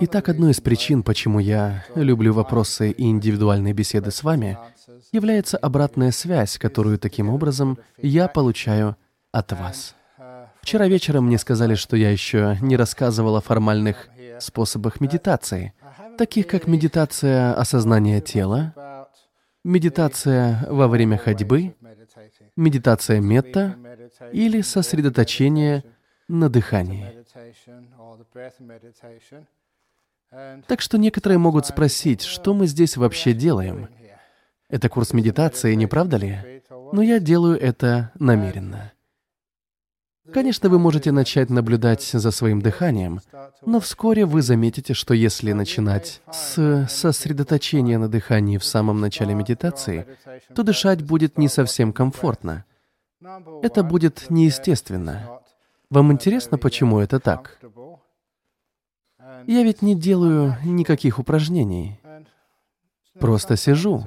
Итак, одной из причин, почему я люблю вопросы и индивидуальные беседы с вами, является обратная связь, которую таким образом я получаю от вас. Вчера вечером мне сказали, что я еще не рассказывал о формальных способах медитации, таких как медитация осознания тела, медитация во время ходьбы, медитация метта или сосредоточение на дыхании. Так что некоторые могут спросить, что мы здесь вообще делаем. Это курс медитации, не правда ли? Но я делаю это намеренно. Конечно, вы можете начать наблюдать за своим дыханием, но вскоре вы заметите, что если начинать с сосредоточения на дыхании в самом начале медитации, то дышать будет не совсем комфортно. Это будет неестественно. Вам интересно, почему это так? Я ведь не делаю никаких упражнений. Просто сижу.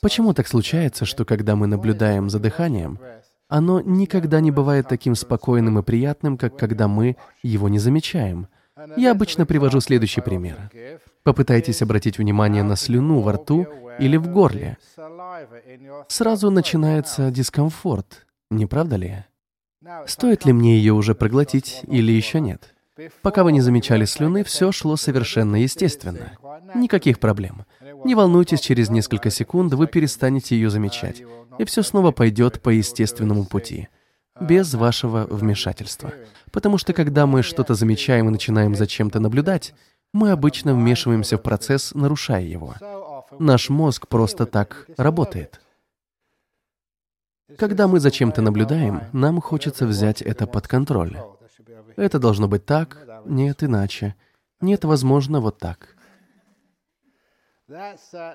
Почему так случается, что когда мы наблюдаем за дыханием, оно никогда не бывает таким спокойным и приятным, как когда мы его не замечаем? Я обычно привожу следующий пример. Попытайтесь обратить внимание на слюну во рту или в горле. Сразу начинается дискомфорт, не правда ли? Стоит ли мне ее уже проглотить или еще нет? Пока вы не замечали слюны, все шло совершенно естественно. Никаких проблем. Не волнуйтесь, через несколько секунд вы перестанете ее замечать, и все снова пойдет по естественному пути, без вашего вмешательства. Потому что когда мы что-то замечаем и начинаем за чем-то наблюдать, мы обычно вмешиваемся в процесс, нарушая его. Наш мозг просто так работает. Когда мы за чем-то наблюдаем, нам хочется взять это под контроль. Это должно быть так, нет иначе. Нет, возможно, вот так.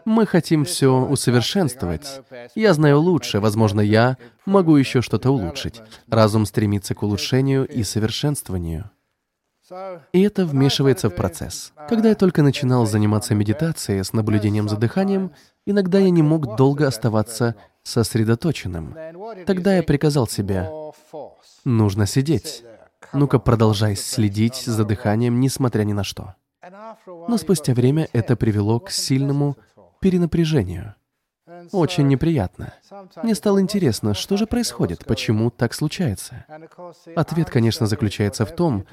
Мы хотим все усовершенствовать. Я знаю лучше, возможно, я могу еще что-то улучшить. Разум стремится к улучшению и совершенствованию. И это вмешивается в процесс. Когда я только начинал заниматься медитацией с наблюдением за дыханием, иногда я не мог долго оставаться сосредоточенным. Тогда я приказал себе, нужно сидеть. Ну-ка, продолжай следить за дыханием, несмотря ни на что. Но спустя время это привело к сильному перенапряжению. Очень неприятно. Мне стало интересно, что же происходит, почему так случается. Ответ, конечно, заключается в том,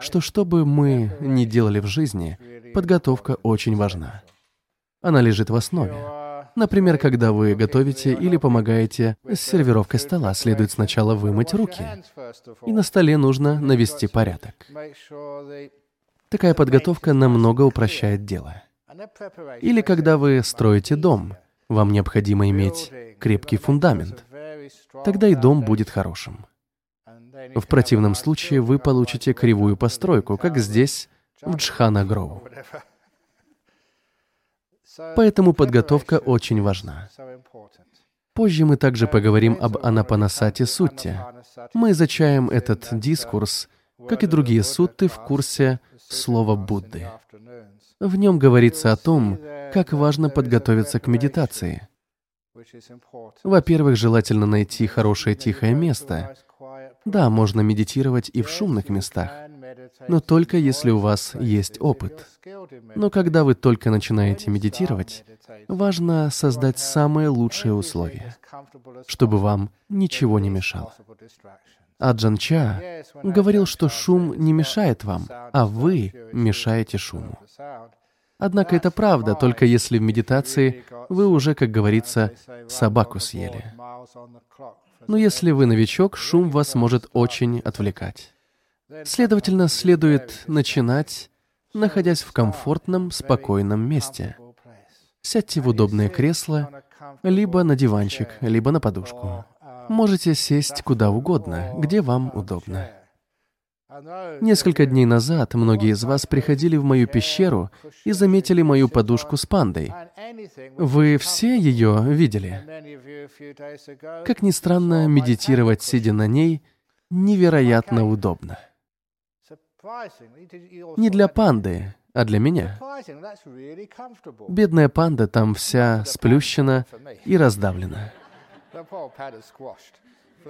что что бы мы ни делали в жизни, подготовка очень важна. Она лежит в основе. Например, когда вы готовите или помогаете с сервировкой стола, следует сначала вымыть руки. И на столе нужно навести порядок. Такая подготовка намного упрощает дело. Или когда вы строите дом, вам необходимо иметь крепкий фундамент. Тогда и дом будет хорошим. В противном случае вы получите кривую постройку, как здесь, в Джхана Гроу. Поэтому подготовка очень важна. Позже мы также поговорим об Анапанасати Сутте. Мы изучаем этот дискурс, как и другие сутты в курсе слова Будды. В нем говорится о том, как важно подготовиться к медитации. Во-первых, желательно найти хорошее тихое место. Да, можно медитировать и в шумных местах, но только если у вас есть опыт. Но когда вы только начинаете медитировать, важно создать самые лучшие условия, чтобы вам ничего не мешало. Аджан Ча говорил, что шум не мешает вам, а вы мешаете шуму. Однако это правда, только если в медитации вы уже, как говорится, собаку съели. Но если вы новичок, шум вас может очень отвлекать. Следовательно, следует начинать, находясь в комфортном, спокойном месте. Сядьте в удобное кресло, либо на диванчик, либо на подушку. Можете сесть куда угодно, где вам удобно. Несколько дней назад многие из вас приходили в мою пещеру и заметили мою подушку с пандой. Вы все ее видели? Как ни странно, медитировать, сидя на ней, невероятно удобно. Не для панды, а для меня. Бедная панда там вся сплющена и раздавлена.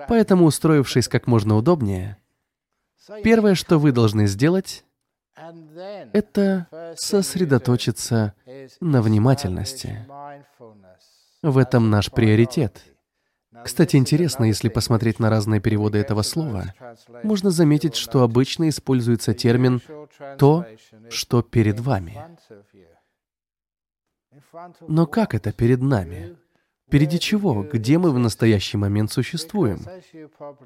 Поэтому, устроившись как можно удобнее, первое, что вы должны сделать, — это сосредоточиться на внимательности. В этом наш приоритет. Кстати, интересно, если посмотреть на разные переводы этого слова, можно заметить, что обычно используется термин «то, что перед вами». Но как это перед нами? Впереди чего? Где мы в настоящий момент существуем?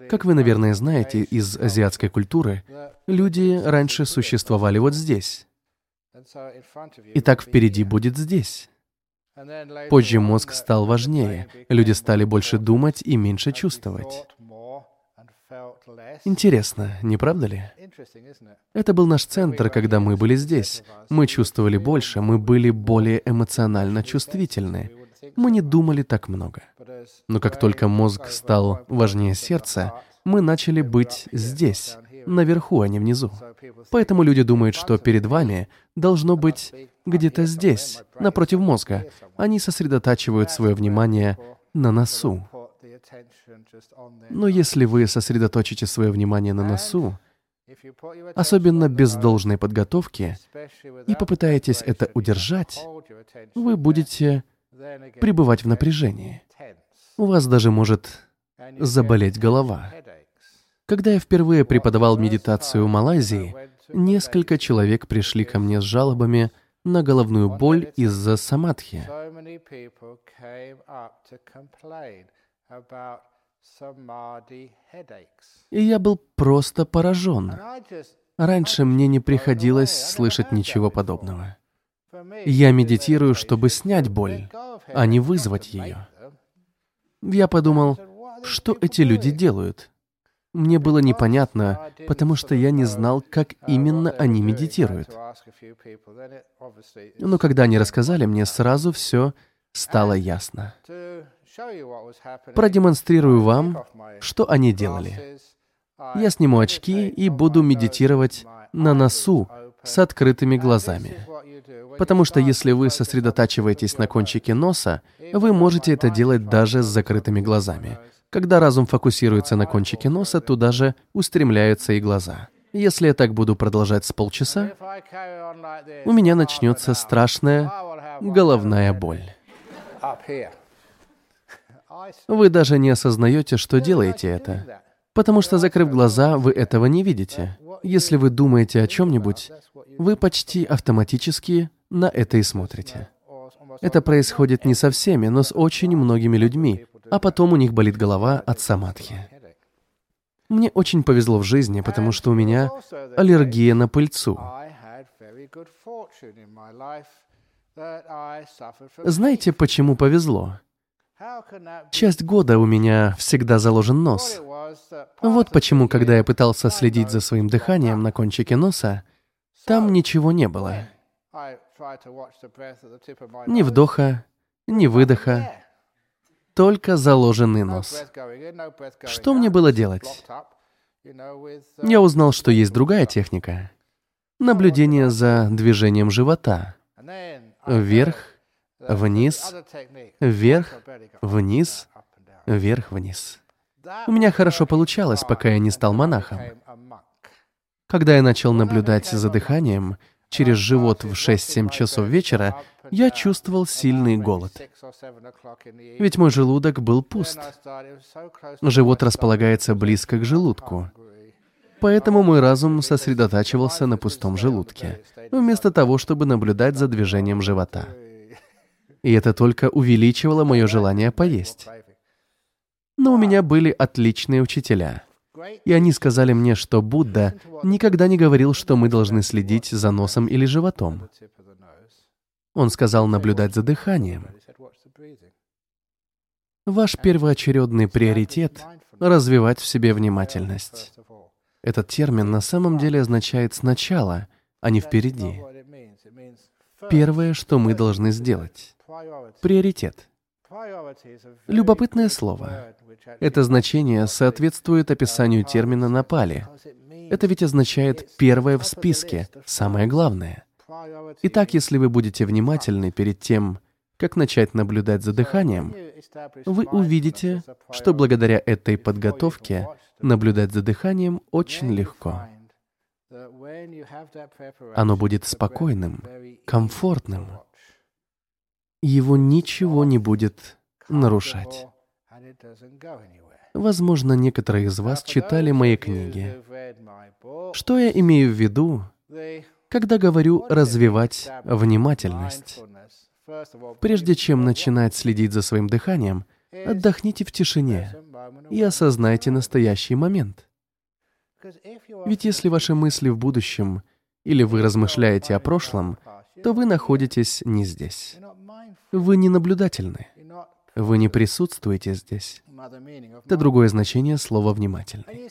Как вы, наверное, знаете из азиатской культуры, люди раньше существовали вот здесь. Итак, впереди будет здесь. Позже мозг стал важнее, люди стали больше думать и меньше чувствовать. Интересно, не правда ли? Это был наш центр, когда мы были здесь. Мы чувствовали больше, мы были более эмоционально чувствительны мы не думали так много. Но как только мозг стал важнее сердца, мы начали быть здесь, наверху, а не внизу. Поэтому люди думают, что перед вами должно быть где-то здесь, напротив мозга. Они сосредотачивают свое внимание на носу. Но если вы сосредоточите свое внимание на носу, особенно без должной подготовки, и попытаетесь это удержать, вы будете пребывать в напряжении. У вас даже может заболеть голова. Когда я впервые преподавал медитацию в Малайзии, несколько человек пришли ко мне с жалобами на головную боль из-за самадхи. И я был просто поражен. Раньше мне не приходилось слышать ничего подобного. Я медитирую, чтобы снять боль, а не вызвать ее. Я подумал, что эти люди делают? Мне было непонятно, потому что я не знал, как именно они медитируют. Но когда они рассказали мне, сразу все стало ясно. Продемонстрирую вам, что они делали. Я сниму очки и буду медитировать на носу с открытыми глазами. Потому что если вы сосредотачиваетесь на кончике носа, вы можете это делать даже с закрытыми глазами. Когда разум фокусируется на кончике носа, туда же устремляются и глаза. Если я так буду продолжать с полчаса, у меня начнется страшная головная боль. Вы даже не осознаете, что делаете это. Потому что, закрыв глаза, вы этого не видите. Если вы думаете о чем-нибудь, вы почти автоматически на это и смотрите. Это происходит не со всеми, но с очень многими людьми, а потом у них болит голова от самадхи. Мне очень повезло в жизни, потому что у меня аллергия на пыльцу. Знаете, почему повезло? Часть года у меня всегда заложен нос. Вот почему, когда я пытался следить за своим дыханием на кончике носа, там ничего не было. Ни вдоха, ни выдоха, только заложенный нос. Что мне было делать? Я узнал, что есть другая техника. Наблюдение за движением живота. Вверх, вниз, вверх, вниз, вверх, вниз. У меня хорошо получалось, пока я не стал монахом. Когда я начал наблюдать за дыханием, через живот в 6-7 часов вечера, я чувствовал сильный голод. Ведь мой желудок был пуст. Живот располагается близко к желудку. Поэтому мой разум сосредотачивался на пустом желудке, вместо того, чтобы наблюдать за движением живота. И это только увеличивало мое желание поесть. Но у меня были отличные учителя — и они сказали мне, что Будда никогда не говорил, что мы должны следить за носом или животом. Он сказал наблюдать за дыханием. Ваш первоочередный приоритет — развивать в себе внимательность. Этот термин на самом деле означает «сначала», а не «впереди». Первое, что мы должны сделать — приоритет — Любопытное слово. Это значение соответствует описанию термина на пали. Это ведь означает «первое в списке», «самое главное». Итак, если вы будете внимательны перед тем, как начать наблюдать за дыханием, вы увидите, что благодаря этой подготовке наблюдать за дыханием очень легко. Оно будет спокойным, комфортным. Его ничего не будет нарушать. Возможно, некоторые из вас читали мои книги. Что я имею в виду, когда говорю «развивать внимательность»? Прежде чем начинать следить за своим дыханием, отдохните в тишине и осознайте настоящий момент. Ведь если ваши мысли в будущем или вы размышляете о прошлом, то вы находитесь не здесь. Вы не наблюдательны. Вы не присутствуете здесь. Это другое значение слова «внимательный».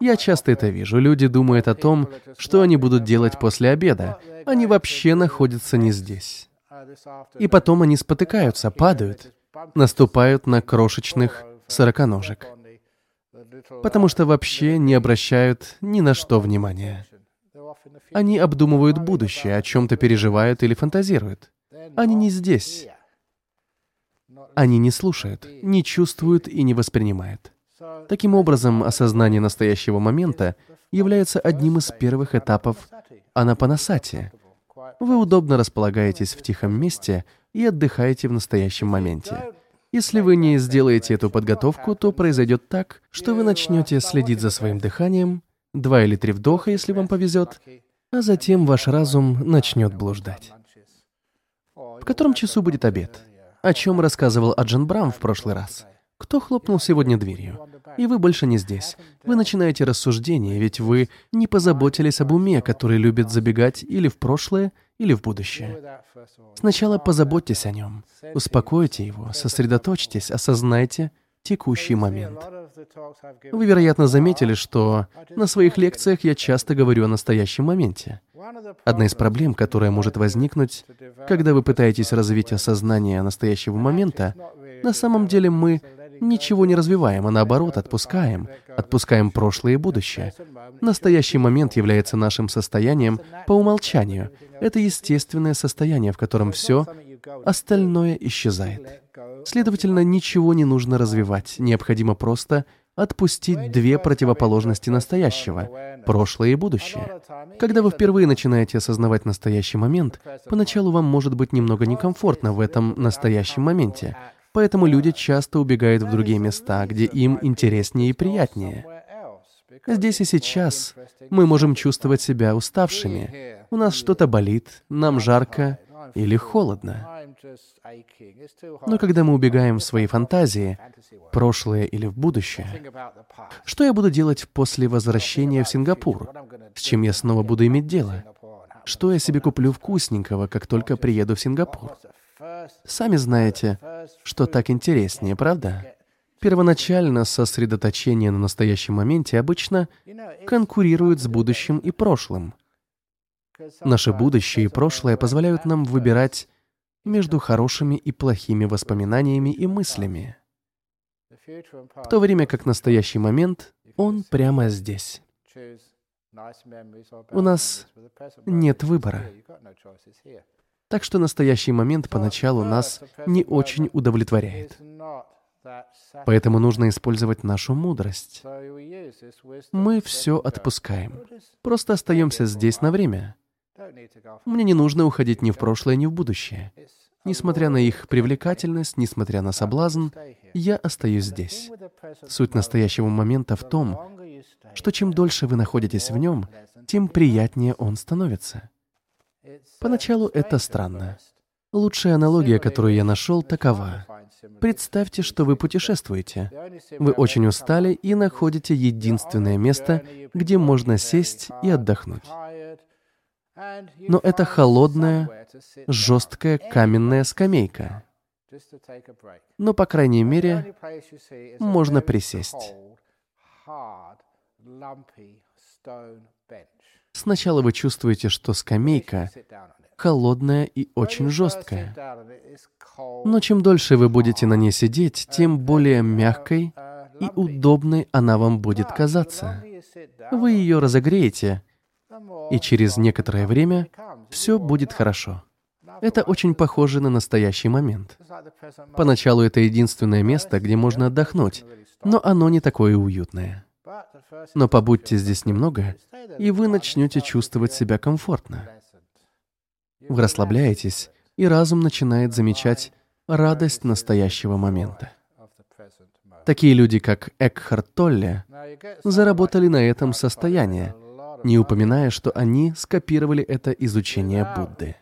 Я часто это вижу. Люди думают о том, что они будут делать после обеда. Они вообще находятся не здесь. И потом они спотыкаются, падают, наступают на крошечных сороконожек, потому что вообще не обращают ни на что внимания. Они обдумывают будущее, о чем-то переживают или фантазируют. Они не здесь. Они не слушают, не чувствуют и не воспринимают. Таким образом, осознание настоящего момента является одним из первых этапов анапанасати. Вы удобно располагаетесь в тихом месте и отдыхаете в настоящем моменте. Если вы не сделаете эту подготовку, то произойдет так, что вы начнете следить за своим дыханием, два или три вдоха, если вам повезет, а затем ваш разум начнет блуждать. В котором часу будет обед? О чем рассказывал Аджан Брам в прошлый раз? Кто хлопнул сегодня дверью? И вы больше не здесь. Вы начинаете рассуждение, ведь вы не позаботились об уме, который любит забегать или в прошлое, или в будущее. Сначала позаботьтесь о нем, успокойте его, сосредоточьтесь, осознайте текущий момент. Вы, вероятно, заметили, что на своих лекциях я часто говорю о настоящем моменте. Одна из проблем, которая может возникнуть, когда вы пытаетесь развить осознание настоящего момента, на самом деле мы ничего не развиваем, а наоборот отпускаем, отпускаем прошлое и будущее. Настоящий момент является нашим состоянием по умолчанию. Это естественное состояние, в котором все остальное исчезает. Следовательно, ничего не нужно развивать, необходимо просто отпустить две противоположности настоящего — прошлое и будущее. Когда вы впервые начинаете осознавать настоящий момент, поначалу вам может быть немного некомфортно в этом настоящем моменте, поэтому люди часто убегают в другие места, где им интереснее и приятнее. Здесь и сейчас мы можем чувствовать себя уставшими. У нас что-то болит, нам жарко или холодно. Но когда мы убегаем в свои фантазии, прошлое или в будущее, что я буду делать после возвращения в Сингапур? С чем я снова буду иметь дело? Что я себе куплю вкусненького, как только приеду в Сингапур? Сами знаете, что так интереснее, правда? Первоначально сосредоточение на настоящем моменте обычно конкурирует с будущим и прошлым. Наше будущее и прошлое позволяют нам выбирать между хорошими и плохими воспоминаниями и мыслями, в то время как настоящий момент, он прямо здесь. У нас нет выбора. Так что настоящий момент поначалу нас не очень удовлетворяет. Поэтому нужно использовать нашу мудрость. Мы все отпускаем. Просто остаемся здесь на время. Мне не нужно уходить ни в прошлое, ни в будущее. Несмотря на их привлекательность, несмотря на соблазн, я остаюсь здесь. Суть настоящего момента в том, что чем дольше вы находитесь в нем, тем приятнее он становится. Поначалу это странно. Лучшая аналогия, которую я нашел, такова. Представьте, что вы путешествуете. Вы очень устали и находите единственное место, где можно сесть и отдохнуть. Но это холодная, жесткая каменная скамейка. Но, по крайней мере, можно присесть. Сначала вы чувствуете, что скамейка холодная и очень жесткая. Но чем дольше вы будете на ней сидеть, тем более мягкой и удобной она вам будет казаться. Вы ее разогреете, и через некоторое время все будет хорошо. Это очень похоже на настоящий момент. Поначалу это единственное место, где можно отдохнуть, но оно не такое уютное. Но побудьте здесь немного, и вы начнете чувствовать себя комфортно. Вы расслабляетесь, и разум начинает замечать радость настоящего момента. Такие люди, как Экхарт Толле, заработали на этом состояние, не упоминая, что они скопировали это изучение Будды.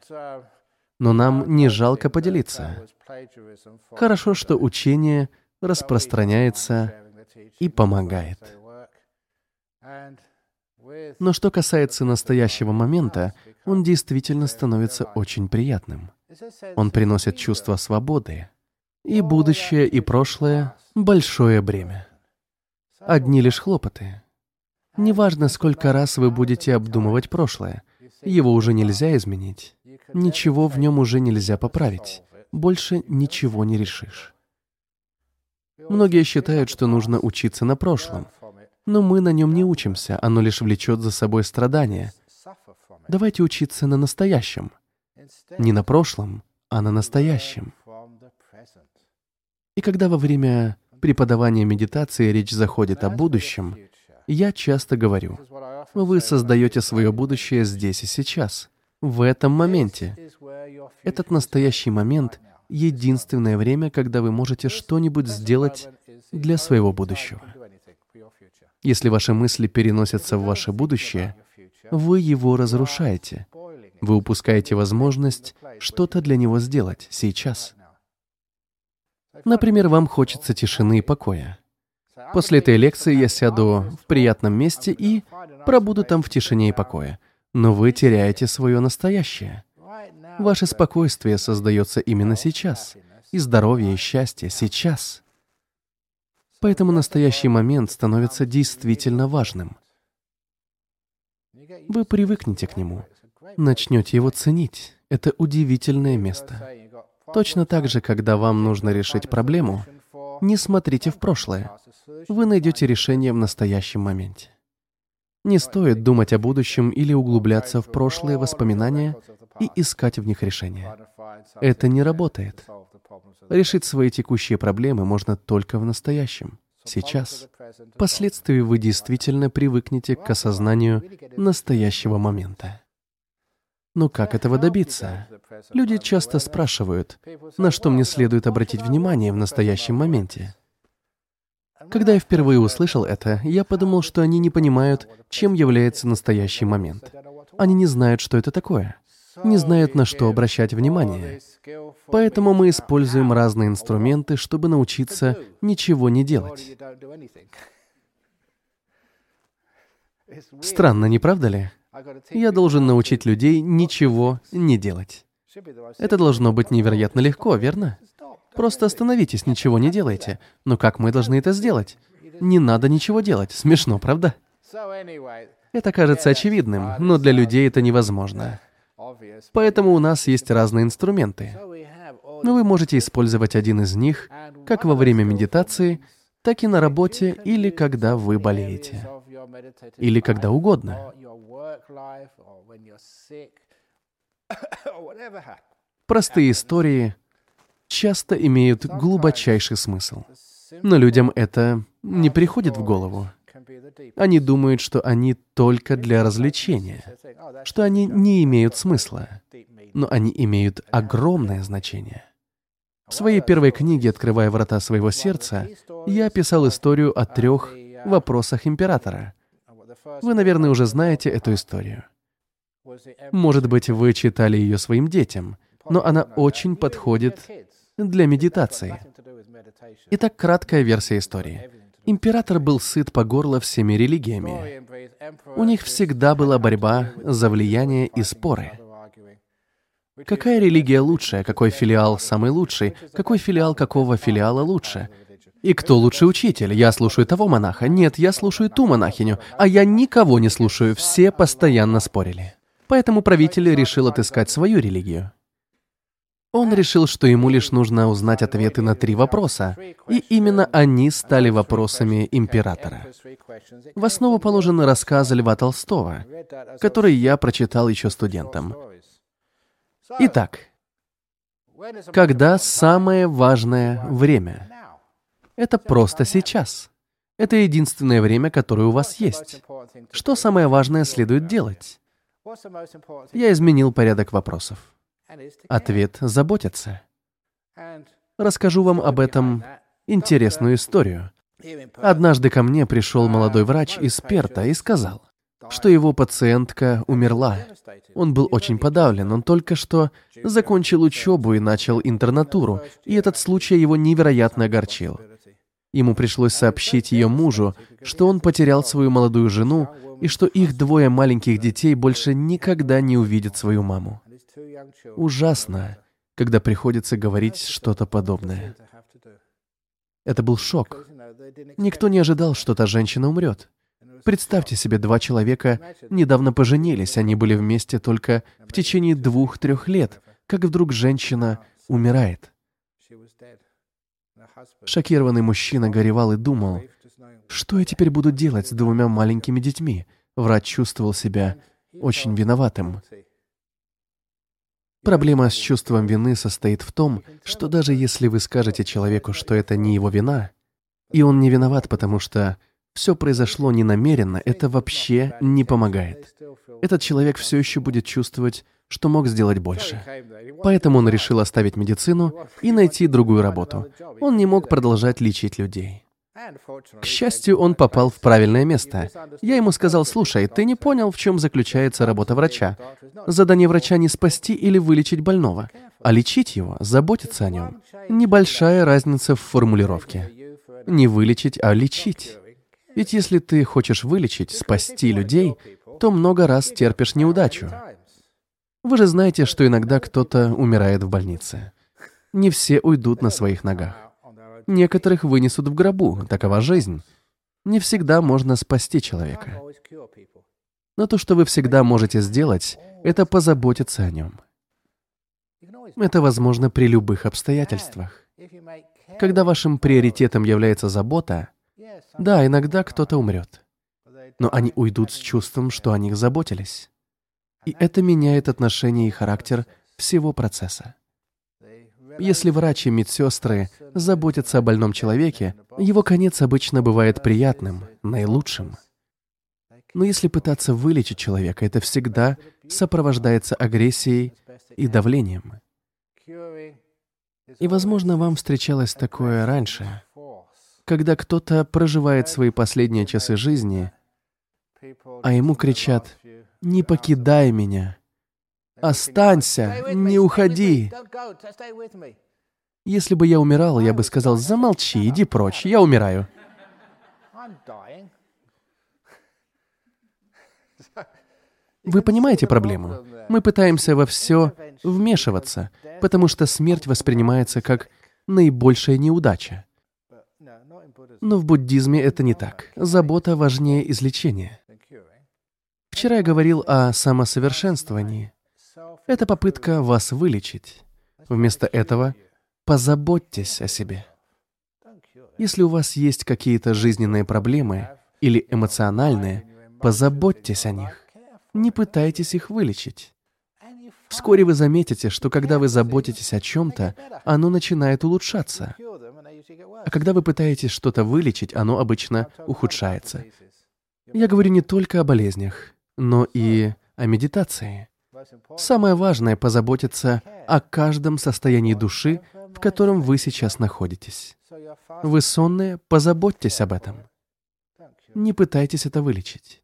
Но нам не жалко поделиться. Хорошо, что учение распространяется и помогает. Но что касается настоящего момента, он действительно становится очень приятным. Он приносит чувство свободы. И будущее, и прошлое — большое бремя. Одни лишь хлопоты. Неважно, сколько раз вы будете обдумывать прошлое, его уже нельзя изменить. Ничего в нем уже нельзя поправить. Больше ничего не решишь. Многие считают, что нужно учиться на прошлом, но мы на нем не учимся, оно лишь влечет за собой страдания. Давайте учиться на настоящем. Не на прошлом, а на настоящем. И когда во время преподавания медитации речь заходит о будущем, я часто говорю, вы создаете свое будущее здесь и сейчас, в этом моменте. Этот настоящий момент — единственное время, когда вы можете что-нибудь сделать для своего будущего. Если ваши мысли переносятся в ваше будущее, вы его разрушаете. Вы упускаете возможность что-то для него сделать сейчас. Например, вам хочется тишины и покоя. После этой лекции я сяду в приятном месте и пробуду там в тишине и покое. Но вы теряете свое настоящее. Ваше спокойствие создается именно сейчас. И здоровье, и счастье сейчас. Поэтому настоящий момент становится действительно важным. Вы привыкнете к нему, начнете его ценить. Это удивительное место. Точно так же, когда вам нужно решить проблему, не смотрите в прошлое. Вы найдете решение в настоящем моменте. Не стоит думать о будущем или углубляться в прошлые воспоминания и искать в них решения. Это не работает. Решить свои текущие проблемы можно только в настоящем, сейчас. Впоследствии вы действительно привыкнете к осознанию настоящего момента. Но как этого добиться? Люди часто спрашивают, на что мне следует обратить внимание в настоящем моменте. Когда я впервые услышал это, я подумал, что они не понимают, чем является настоящий момент. Они не знают, что это такое не знают, на что обращать внимание. Поэтому мы используем разные инструменты, чтобы научиться ничего не делать. Странно, не правда ли? Я должен научить людей ничего не делать. Это должно быть невероятно легко, верно? Просто остановитесь, ничего не делайте. Но как мы должны это сделать? Не надо ничего делать. Смешно, правда? Это кажется очевидным, но для людей это невозможно. Поэтому у нас есть разные инструменты. Но вы можете использовать один из них как во время медитации, так и на работе или когда вы болеете. Или когда угодно. Простые истории часто имеют глубочайший смысл. Но людям это не приходит в голову. Они думают, что они только для развлечения, что они не имеют смысла, но они имеют огромное значение. В своей первой книге «Открывая врата своего сердца» я описал историю о трех вопросах императора. Вы, наверное, уже знаете эту историю. Может быть, вы читали ее своим детям, но она очень подходит для медитации. Итак, краткая версия истории. Император был сыт по горло всеми религиями. У них всегда была борьба за влияние и споры. Какая религия лучшая, какой филиал самый лучший, какой филиал какого филиала лучше? И кто лучший учитель? Я слушаю того монаха. Нет, я слушаю ту монахиню. А я никого не слушаю. Все постоянно спорили. Поэтому правитель решил отыскать свою религию. Он решил, что ему лишь нужно узнать ответы на три вопроса, и именно они стали вопросами императора. В основу положены рассказы Льва Толстого, который я прочитал еще студентам. Итак, когда самое важное время? Это просто сейчас. Это единственное время, которое у вас есть. Что самое важное следует делать? Я изменил порядок вопросов. Ответ — заботиться. Расскажу вам об этом интересную историю. Однажды ко мне пришел молодой врач из Перта и сказал, что его пациентка умерла. Он был очень подавлен, он только что закончил учебу и начал интернатуру, и этот случай его невероятно огорчил. Ему пришлось сообщить ее мужу, что он потерял свою молодую жену и что их двое маленьких детей больше никогда не увидят свою маму. Ужасно, когда приходится говорить что-то подобное. Это был шок. Никто не ожидал, что та женщина умрет. Представьте себе, два человека недавно поженились, они были вместе только в течение двух-трех лет, как вдруг женщина умирает. Шокированный мужчина горевал и думал, что я теперь буду делать с двумя маленькими детьми? Врач чувствовал себя очень виноватым. Проблема с чувством вины состоит в том, что даже если вы скажете человеку, что это не его вина, и он не виноват, потому что все произошло ненамеренно, это вообще не помогает. Этот человек все еще будет чувствовать, что мог сделать больше. Поэтому он решил оставить медицину и найти другую работу. Он не мог продолжать лечить людей. К счастью, он попал в правильное место. Я ему сказал, слушай, ты не понял, в чем заключается работа врача. Задание врача не спасти или вылечить больного, а лечить его, заботиться о нем. Небольшая разница в формулировке. Не вылечить, а лечить. Ведь если ты хочешь вылечить, спасти людей, то много раз терпишь неудачу. Вы же знаете, что иногда кто-то умирает в больнице. Не все уйдут на своих ногах. Некоторых вынесут в гробу, такова жизнь. Не всегда можно спасти человека. Но то, что вы всегда можете сделать, это позаботиться о нем. Это возможно при любых обстоятельствах. Когда вашим приоритетом является забота, да, иногда кто-то умрет, но они уйдут с чувством, что о них заботились. И это меняет отношение и характер всего процесса. Если врачи и медсестры заботятся о больном человеке, его конец обычно бывает приятным, наилучшим. Но если пытаться вылечить человека, это всегда сопровождается агрессией и давлением. И, возможно, вам встречалось такое раньше, когда кто-то проживает свои последние часы жизни, а ему кричат «Не покидай меня! Останься! Не уходи!» Если бы я умирал, я бы сказал «Замолчи, иди прочь, я умираю». Вы понимаете проблему? Мы пытаемся во все вмешиваться, потому что смерть воспринимается как наибольшая неудача. Но в буддизме это не так. Забота важнее излечения. Вчера я говорил о самосовершенствовании. Это попытка вас вылечить. Вместо этого позаботьтесь о себе. Если у вас есть какие-то жизненные проблемы или эмоциональные, позаботьтесь о них. Не пытайтесь их вылечить. Вскоре вы заметите, что когда вы заботитесь о чем-то, оно начинает улучшаться. А когда вы пытаетесь что-то вылечить, оно обычно ухудшается. Я говорю не только о болезнях, но и о медитации. Самое важное — позаботиться о каждом состоянии души, в котором вы сейчас находитесь. Вы сонные, позаботьтесь об этом. Не пытайтесь это вылечить.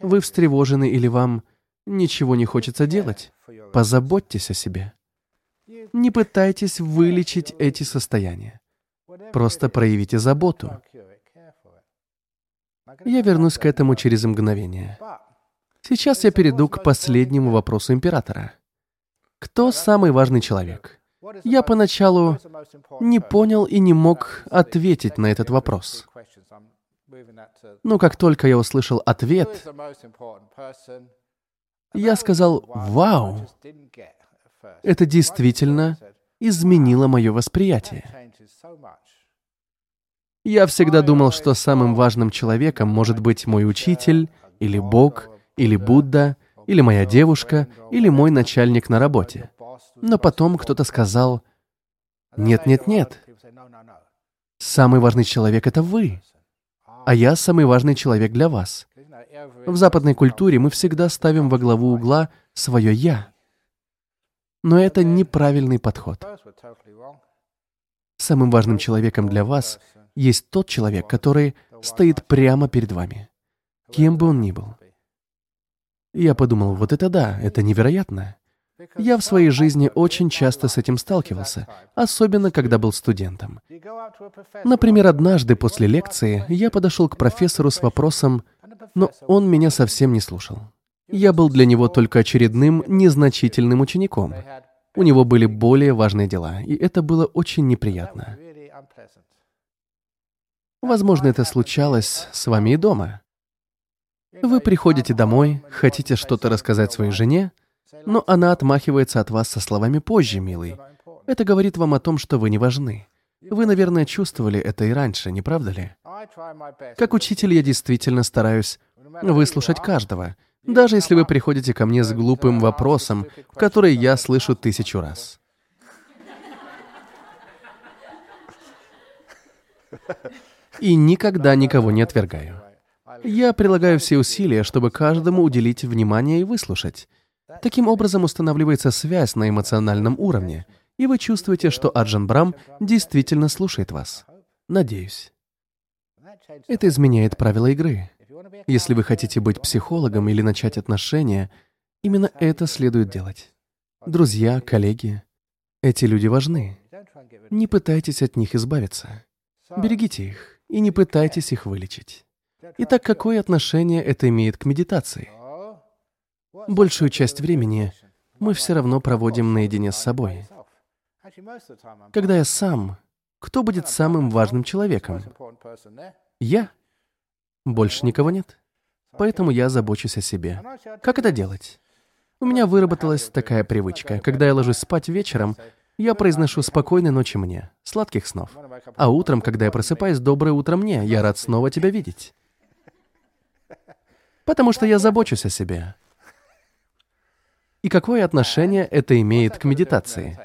Вы встревожены или вам ничего не хочется делать? Позаботьтесь о себе. Не пытайтесь вылечить эти состояния. Просто проявите заботу. Я вернусь к этому через мгновение. Сейчас я перейду к последнему вопросу императора. Кто самый важный человек? Я поначалу не понял и не мог ответить на этот вопрос. Но как только я услышал ответ, я сказал «Вау!» Это действительно изменило мое восприятие. Я всегда думал, что самым важным человеком может быть мой учитель, или Бог, или Будда, или моя девушка, или мой начальник на работе. Но потом кто-то сказал, «Нет, нет, нет. Самый важный человек — это вы. а я самый важный человек для вас. В западной культуре мы всегда ставим во главу угла свое «я». Но это неправильный подход. Самым важным человеком для вас есть тот человек, который стоит прямо перед вами, кем бы он ни был. Я подумал, вот это да, это невероятно. Я в своей жизни очень часто с этим сталкивался, особенно когда был студентом. Например, однажды после лекции я подошел к профессору с вопросом, но он меня совсем не слушал. Я был для него только очередным незначительным учеником. У него были более важные дела, и это было очень неприятно. Возможно, это случалось с вами и дома. Вы приходите домой, хотите что-то рассказать своей жене, но она отмахивается от вас со словами «позже, милый». Это говорит вам о том, что вы не важны. Вы, наверное, чувствовали это и раньше, не правда ли? Как учитель я действительно стараюсь выслушать каждого, даже если вы приходите ко мне с глупым вопросом, который я слышу тысячу раз. И никогда никого не отвергаю. Я прилагаю все усилия, чтобы каждому уделить внимание и выслушать. Таким образом устанавливается связь на эмоциональном уровне, и вы чувствуете, что Аджан Брам действительно слушает вас. Надеюсь. Это изменяет правила игры. Если вы хотите быть психологом или начать отношения, именно это следует делать. Друзья, коллеги, эти люди важны. Не пытайтесь от них избавиться. Берегите их и не пытайтесь их вылечить. Итак, какое отношение это имеет к медитации? Большую часть времени мы все равно проводим наедине с собой. Когда я сам, кто будет самым важным человеком? Я. Больше никого нет. Поэтому я забочусь о себе. Как это делать? У меня выработалась такая привычка. Когда я ложусь спать вечером, я произношу «спокойной ночи мне», «сладких снов». А утром, когда я просыпаюсь, «доброе утро мне», «я рад снова тебя видеть». Потому что я забочусь о себе. И какое отношение это имеет к медитации?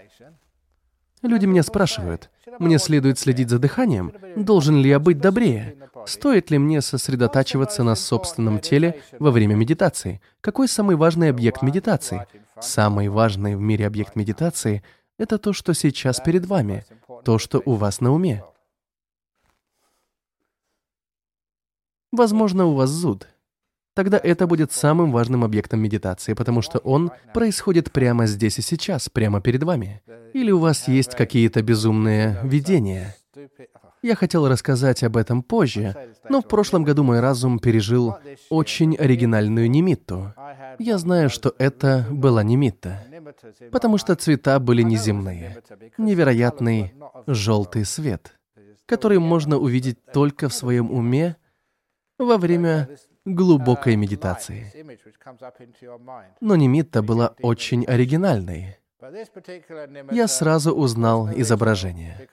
Люди меня спрашивают, мне следует следить за дыханием? Должен ли я быть добрее? Стоит ли мне сосредотачиваться на собственном теле во время медитации? Какой самый важный объект медитации? Самый важный в мире объект медитации — это то, что сейчас перед вами, то, что у вас на уме. Возможно, у вас зуд тогда это будет самым важным объектом медитации, потому что он происходит прямо здесь и сейчас, прямо перед вами. Или у вас есть какие-то безумные видения. Я хотел рассказать об этом позже, но в прошлом году мой разум пережил очень оригинальную немитту. Я знаю, что это была немитта, потому что цвета были неземные. Невероятный желтый свет, который можно увидеть только в своем уме во время глубокой медитации. Но Нимитта была очень оригинальной. Я сразу узнал изображение.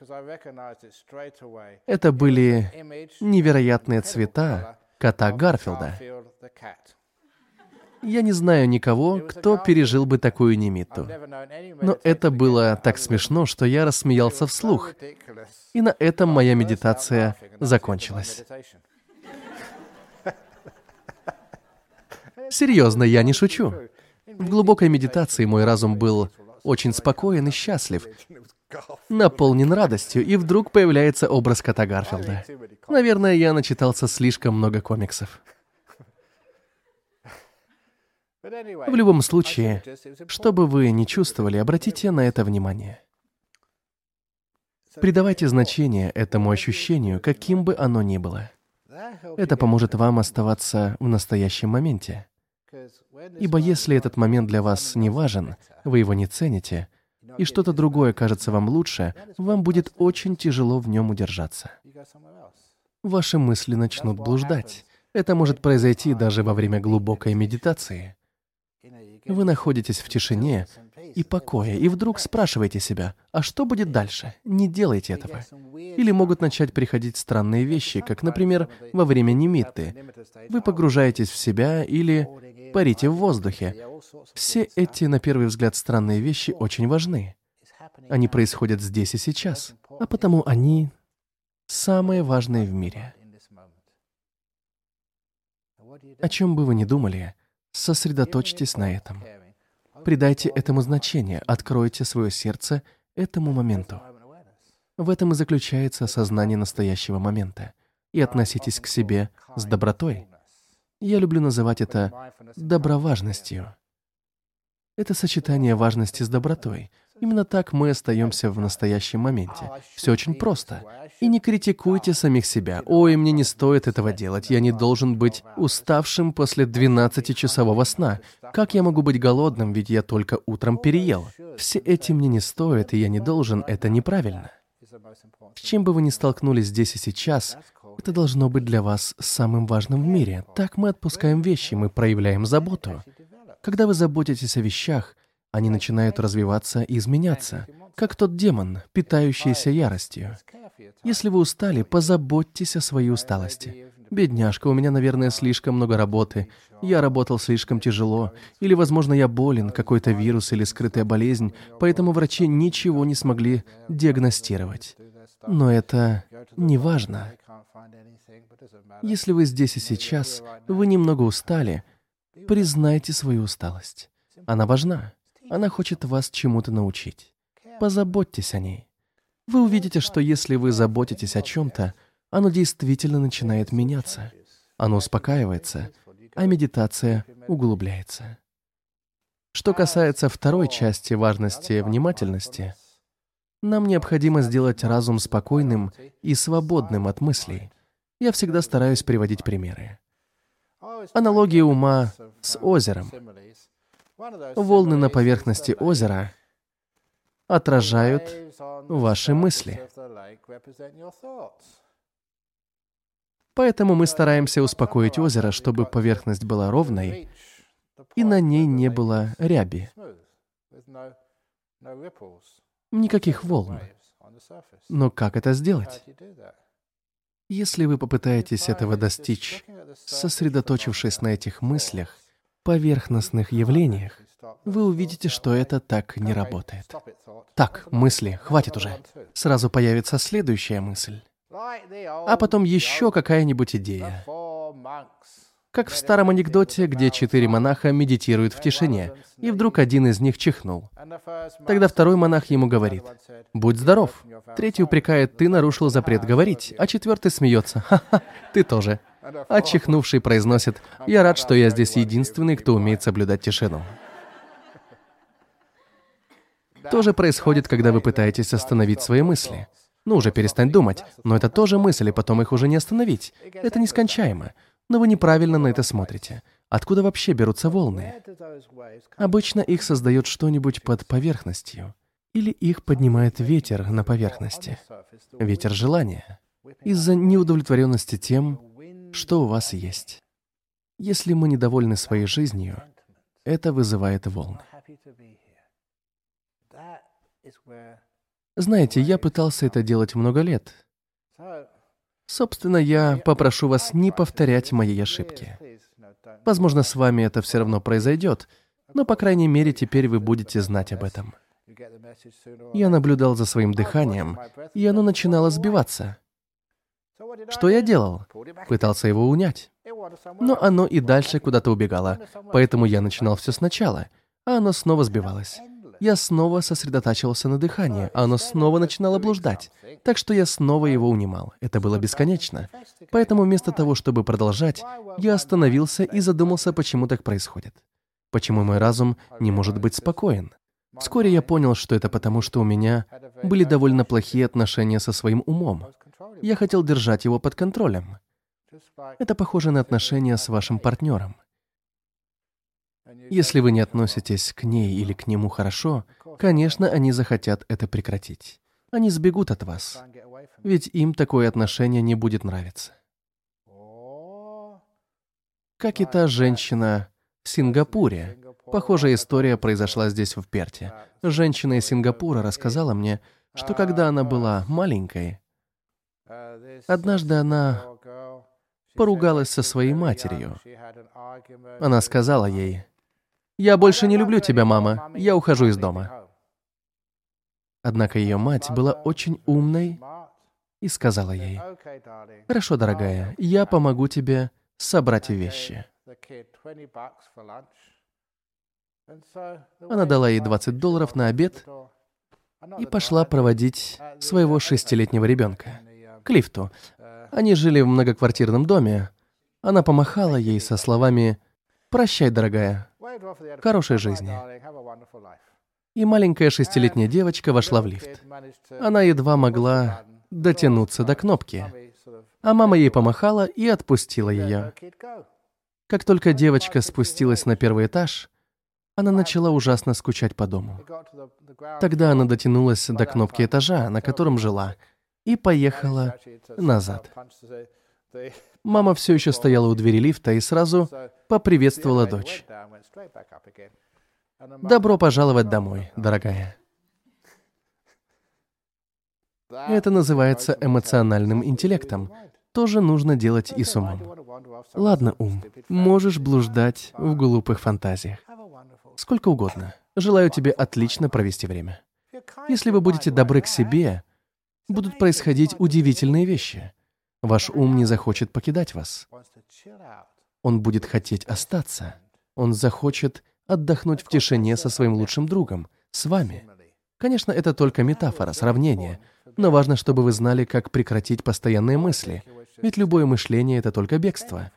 Это были невероятные цвета кота Гарфилда. Я не знаю никого, кто пережил бы такую немитту. Но это было так смешно, что я рассмеялся вслух. И на этом моя медитация закончилась. Серьезно, я не шучу. В глубокой медитации мой разум был очень спокоен и счастлив, наполнен радостью, и вдруг появляется образ кота Гарфилда. Наверное, я начитался слишком много комиксов. В любом случае, что бы вы ни чувствовали, обратите на это внимание. Придавайте значение этому ощущению, каким бы оно ни было. Это поможет вам оставаться в настоящем моменте. Ибо если этот момент для вас не важен, вы его не цените, и что-то другое кажется вам лучше, вам будет очень тяжело в нем удержаться. Ваши мысли начнут блуждать. Это может произойти даже во время глубокой медитации. Вы находитесь в тишине и покое, и вдруг спрашиваете себя, а что будет дальше? Не делайте этого. Или могут начать приходить странные вещи, как, например, во время немитты. Вы погружаетесь в себя или парите в воздухе. Все эти, на первый взгляд, странные вещи очень важны. Они происходят здесь и сейчас, а потому они самые важные в мире. О чем бы вы ни думали, сосредоточьтесь на этом. Придайте этому значение, откройте свое сердце этому моменту. В этом и заключается осознание настоящего момента. И относитесь к себе с добротой. Я люблю называть это доброважностью. Это сочетание важности с добротой. Именно так мы остаемся в настоящем моменте. Все очень просто. И не критикуйте самих себя. «Ой, мне не стоит этого делать. Я не должен быть уставшим после 12-часового сна. Как я могу быть голодным, ведь я только утром переел?» Все эти «мне не стоит» и «я не должен» — это неправильно. С чем бы вы ни столкнулись здесь и сейчас, это должно быть для вас самым важным в мире. Так мы отпускаем вещи, мы проявляем заботу. Когда вы заботитесь о вещах, они начинают развиваться и изменяться, как тот демон, питающийся яростью. Если вы устали, позаботьтесь о своей усталости. Бедняжка, у меня, наверное, слишком много работы. Я работал слишком тяжело. Или, возможно, я болен, какой-то вирус или скрытая болезнь, поэтому врачи ничего не смогли диагностировать. Но это не важно. Если вы здесь и сейчас, вы немного устали, признайте свою усталость. Она важна. Она хочет вас чему-то научить. Позаботьтесь о ней. Вы увидите, что если вы заботитесь о чем-то, оно действительно начинает меняться. Оно успокаивается, а медитация углубляется. Что касается второй части важности внимательности, нам необходимо сделать разум спокойным и свободным от мыслей. Я всегда стараюсь приводить примеры. Аналогия ума с озером. Волны на поверхности озера отражают ваши мысли. Поэтому мы стараемся успокоить озеро, чтобы поверхность была ровной и на ней не было ряби. Никаких волн. Но как это сделать? Если вы попытаетесь этого достичь, сосредоточившись на этих мыслях, поверхностных явлениях, вы увидите, что это так не работает. Так, мысли, хватит уже. Сразу появится следующая мысль. А потом еще какая-нибудь идея. Как в старом анекдоте, где четыре монаха медитируют в тишине, и вдруг один из них чихнул. Тогда второй монах ему говорит, «Будь здоров». Третий упрекает, «Ты нарушил запрет говорить», а четвертый смеется, «Ха-ха, ты тоже». А чихнувший произносит, «Я рад, что я здесь единственный, кто умеет соблюдать тишину». То же происходит, когда вы пытаетесь остановить свои мысли. Ну уже перестань думать, но это тоже мысли, потом их уже не остановить. Это нескончаемо. Но вы неправильно на это смотрите. Откуда вообще берутся волны? Обычно их создает что-нибудь под поверхностью. Или их поднимает ветер на поверхности. Ветер желания. Из-за неудовлетворенности тем, что у вас есть. Если мы недовольны своей жизнью, это вызывает волны. Знаете, я пытался это делать много лет. Собственно, я попрошу вас не повторять мои ошибки. Возможно, с вами это все равно произойдет, но, по крайней мере, теперь вы будете знать об этом. Я наблюдал за своим дыханием, и оно начинало сбиваться. Что я делал? Пытался его унять. Но оно и дальше куда-то убегало, поэтому я начинал все сначала, а оно снова сбивалось я снова сосредотачивался на дыхании, а оно снова начинало блуждать. Так что я снова его унимал. Это было бесконечно. Поэтому вместо того, чтобы продолжать, я остановился и задумался, почему так происходит. Почему мой разум не может быть спокоен. Вскоре я понял, что это потому, что у меня были довольно плохие отношения со своим умом. Я хотел держать его под контролем. Это похоже на отношения с вашим партнером. Если вы не относитесь к ней или к нему хорошо, конечно, они захотят это прекратить. Они сбегут от вас, ведь им такое отношение не будет нравиться. Как и та женщина в Сингапуре. Похожая история произошла здесь, в Перте. Женщина из Сингапура рассказала мне, что когда она была маленькой, однажды она поругалась со своей матерью. Она сказала ей, «Я больше не люблю тебя, мама. Я ухожу из дома». Однако ее мать была очень умной и сказала ей, «Хорошо, дорогая, я помогу тебе собрать вещи. Она дала ей 20 долларов на обед и пошла проводить своего шестилетнего ребенка к лифту. Они жили в многоквартирном доме. Она помахала ей со словами «Прощай, дорогая, хорошей жизни». И маленькая шестилетняя девочка вошла в лифт. Она едва могла дотянуться до кнопки, а мама ей помахала и отпустила ее. Как только девочка спустилась на первый этаж, она начала ужасно скучать по дому. Тогда она дотянулась до кнопки этажа, на котором жила, и поехала назад. Мама все еще стояла у двери лифта и сразу поприветствовала дочь. «Добро пожаловать домой, дорогая». Это называется эмоциональным интеллектом. Тоже нужно делать и с умом. Ладно, ум, можешь блуждать в глупых фантазиях. Сколько угодно. Желаю тебе отлично провести время. Если вы будете добры к себе, будут происходить удивительные вещи. Ваш ум не захочет покидать вас. Он будет хотеть остаться. Он захочет отдохнуть в тишине со своим лучшим другом, с вами. Конечно, это только метафора, сравнение, но важно, чтобы вы знали, как прекратить постоянные мысли, ведь любое мышление — это только бегство.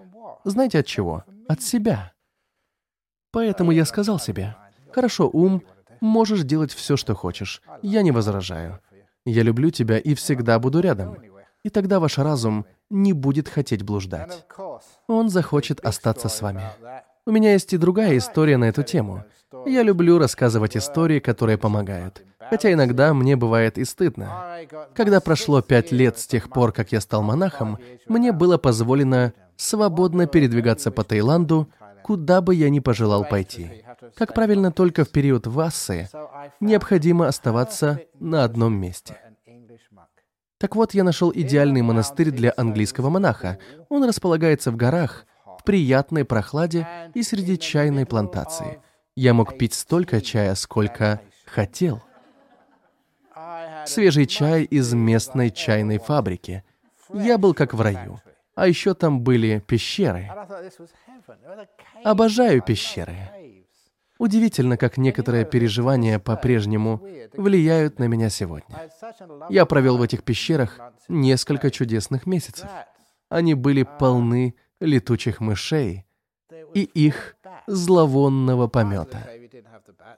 Знаете от чего? От себя. Поэтому я сказал себе, «Хорошо, ум, можешь делать все, что хочешь. Я не возражаю. Я люблю тебя и всегда буду рядом. И тогда ваш разум не будет хотеть блуждать. Он захочет остаться с вами. У меня есть и другая история на эту тему. Я люблю рассказывать истории, которые помогают. Хотя иногда мне бывает и стыдно. Когда прошло пять лет с тех пор, как я стал монахом, мне было позволено свободно передвигаться по Таиланду, куда бы я ни пожелал пойти. Как правильно, только в период вассы необходимо оставаться на одном месте. Так вот, я нашел идеальный монастырь для английского монаха. Он располагается в горах, в приятной прохладе и среди чайной плантации. Я мог пить столько чая, сколько хотел. Свежий чай из местной чайной фабрики. Я был как в раю. А еще там были пещеры. Обожаю пещеры. Удивительно, как некоторые переживания по-прежнему влияют на меня сегодня. Я провел в этих пещерах несколько чудесных месяцев. Они были полны летучих мышей и их зловонного помета.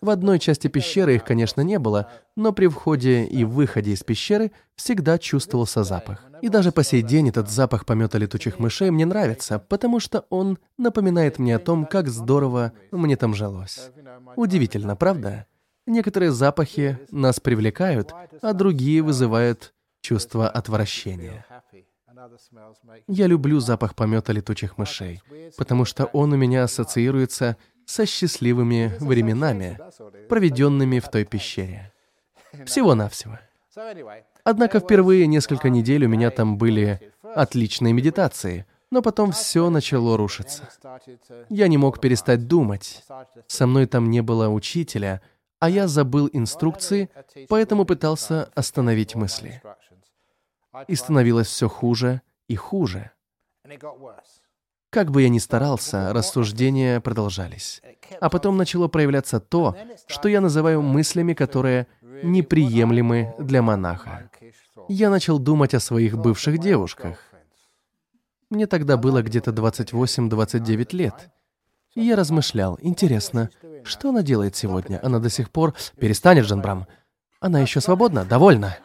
В одной части пещеры их, конечно, не было, но при входе и выходе из пещеры всегда чувствовался запах. И даже по сей день этот запах помета летучих мышей мне нравится, потому что он напоминает мне о том, как здорово мне там жилось. Удивительно, правда? Некоторые запахи нас привлекают, а другие вызывают чувство отвращения. Я люблю запах помета летучих мышей, потому что он у меня ассоциируется со счастливыми временами, проведенными в той пещере. Всего-навсего. Однако впервые несколько недель у меня там были отличные медитации, но потом все начало рушиться. Я не мог перестать думать. Со мной там не было учителя, а я забыл инструкции, поэтому пытался остановить мысли. И становилось все хуже и хуже. Как бы я ни старался, рассуждения продолжались. А потом начало проявляться то, что я называю мыслями, которые неприемлемы для монаха. Я начал думать о своих бывших девушках. Мне тогда было где-то 28-29 лет. И я размышлял, интересно, что она делает сегодня? Она до сих пор... Перестанет, Жанбрам. Она еще свободна? Довольна.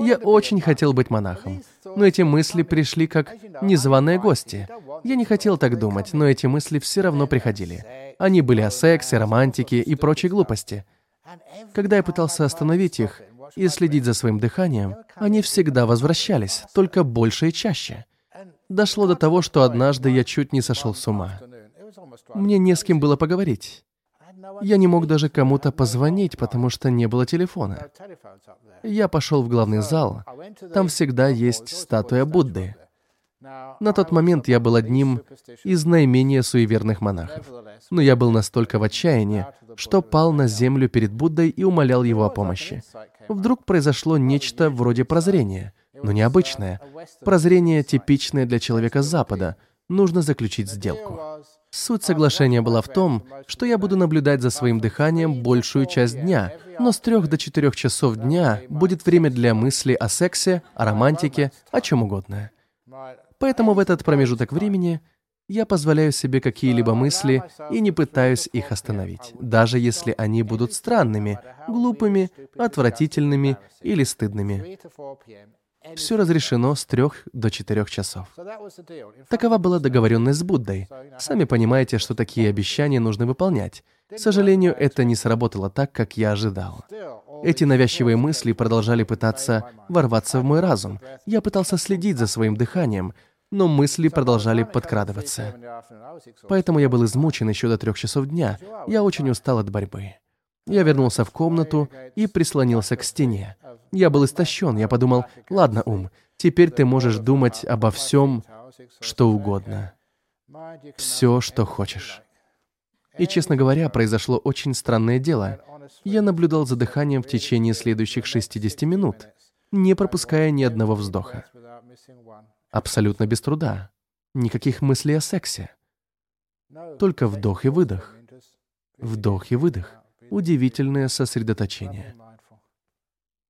Я очень хотел быть монахом, но эти мысли пришли как незваные гости. Я не хотел так думать, но эти мысли все равно приходили. Они были о сексе, романтике и прочей глупости. Когда я пытался остановить их и следить за своим дыханием, они всегда возвращались, только больше и чаще. Дошло до того, что однажды я чуть не сошел с ума. Мне не с кем было поговорить. Я не мог даже кому-то позвонить, потому что не было телефона. Я пошел в главный зал. Там всегда есть статуя Будды. На тот момент я был одним из наименее суеверных монахов. Но я был настолько в отчаянии, что пал на землю перед Буддой и умолял его о помощи. Вдруг произошло нечто вроде прозрения. но необычное. Прозрение, типичное для человека Запада. Нужно заключить сделку. Суть соглашения была в том, что я буду наблюдать за своим дыханием большую часть дня, но с трех до четырех часов дня будет время для мысли о сексе, о романтике, о чем угодно. Поэтому в этот промежуток времени я позволяю себе какие-либо мысли и не пытаюсь их остановить, даже если они будут странными, глупыми, отвратительными или стыдными. Все разрешено с трех до четырех часов. Такова была договоренность с Буддой. Сами понимаете, что такие обещания нужно выполнять. К сожалению, это не сработало так, как я ожидал. Эти навязчивые мысли продолжали пытаться ворваться в мой разум. Я пытался следить за своим дыханием, но мысли продолжали подкрадываться. Поэтому я был измучен еще до трех часов дня. Я очень устал от борьбы. Я вернулся в комнату и прислонился к стене. Я был истощен. Я подумал, ладно, ум, теперь ты можешь думать обо всем, что угодно. Все, что хочешь. И, честно говоря, произошло очень странное дело. Я наблюдал за дыханием в течение следующих 60 минут, не пропуская ни одного вздоха. Абсолютно без труда. Никаких мыслей о сексе. Только вдох и выдох. Вдох и выдох. Удивительное сосредоточение.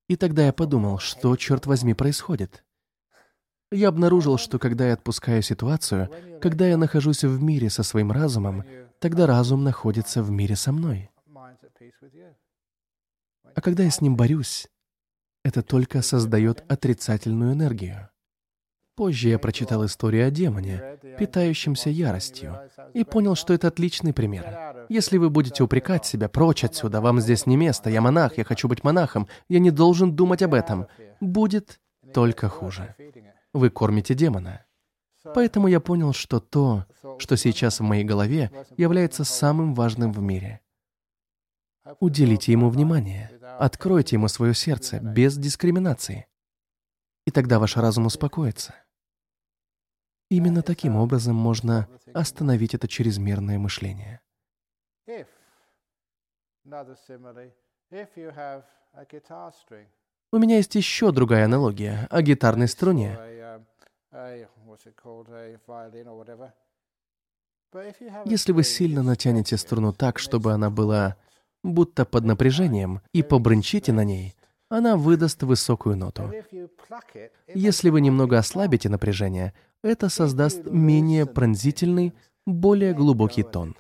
И тогда я подумал, что, черт возьми, происходит. Я обнаружил, что когда я отпускаю ситуацию, когда я нахожусь в мире со своим разумом, тогда разум находится в мире со мной. А когда я с ним борюсь, это только создает отрицательную энергию. Позже я прочитал историю о демоне, питающемся яростью, и понял, что это отличный пример. Если вы будете упрекать себя, прочь отсюда, вам здесь не место, я монах, я хочу быть монахом, я не должен думать об этом, будет только хуже. Вы кормите демона. Поэтому я понял, что то, что сейчас в моей голове, является самым важным в мире. Уделите ему внимание, откройте ему свое сердце без дискриминации. И тогда ваш разум успокоится. Именно таким образом можно остановить это чрезмерное мышление. У меня есть еще другая аналогия о гитарной струне. Если вы сильно натянете струну так, чтобы она была будто под напряжением, и побрынчите на ней, она выдаст высокую ноту. Если вы немного ослабите напряжение, это создаст менее пронзительный, более глубокий тон.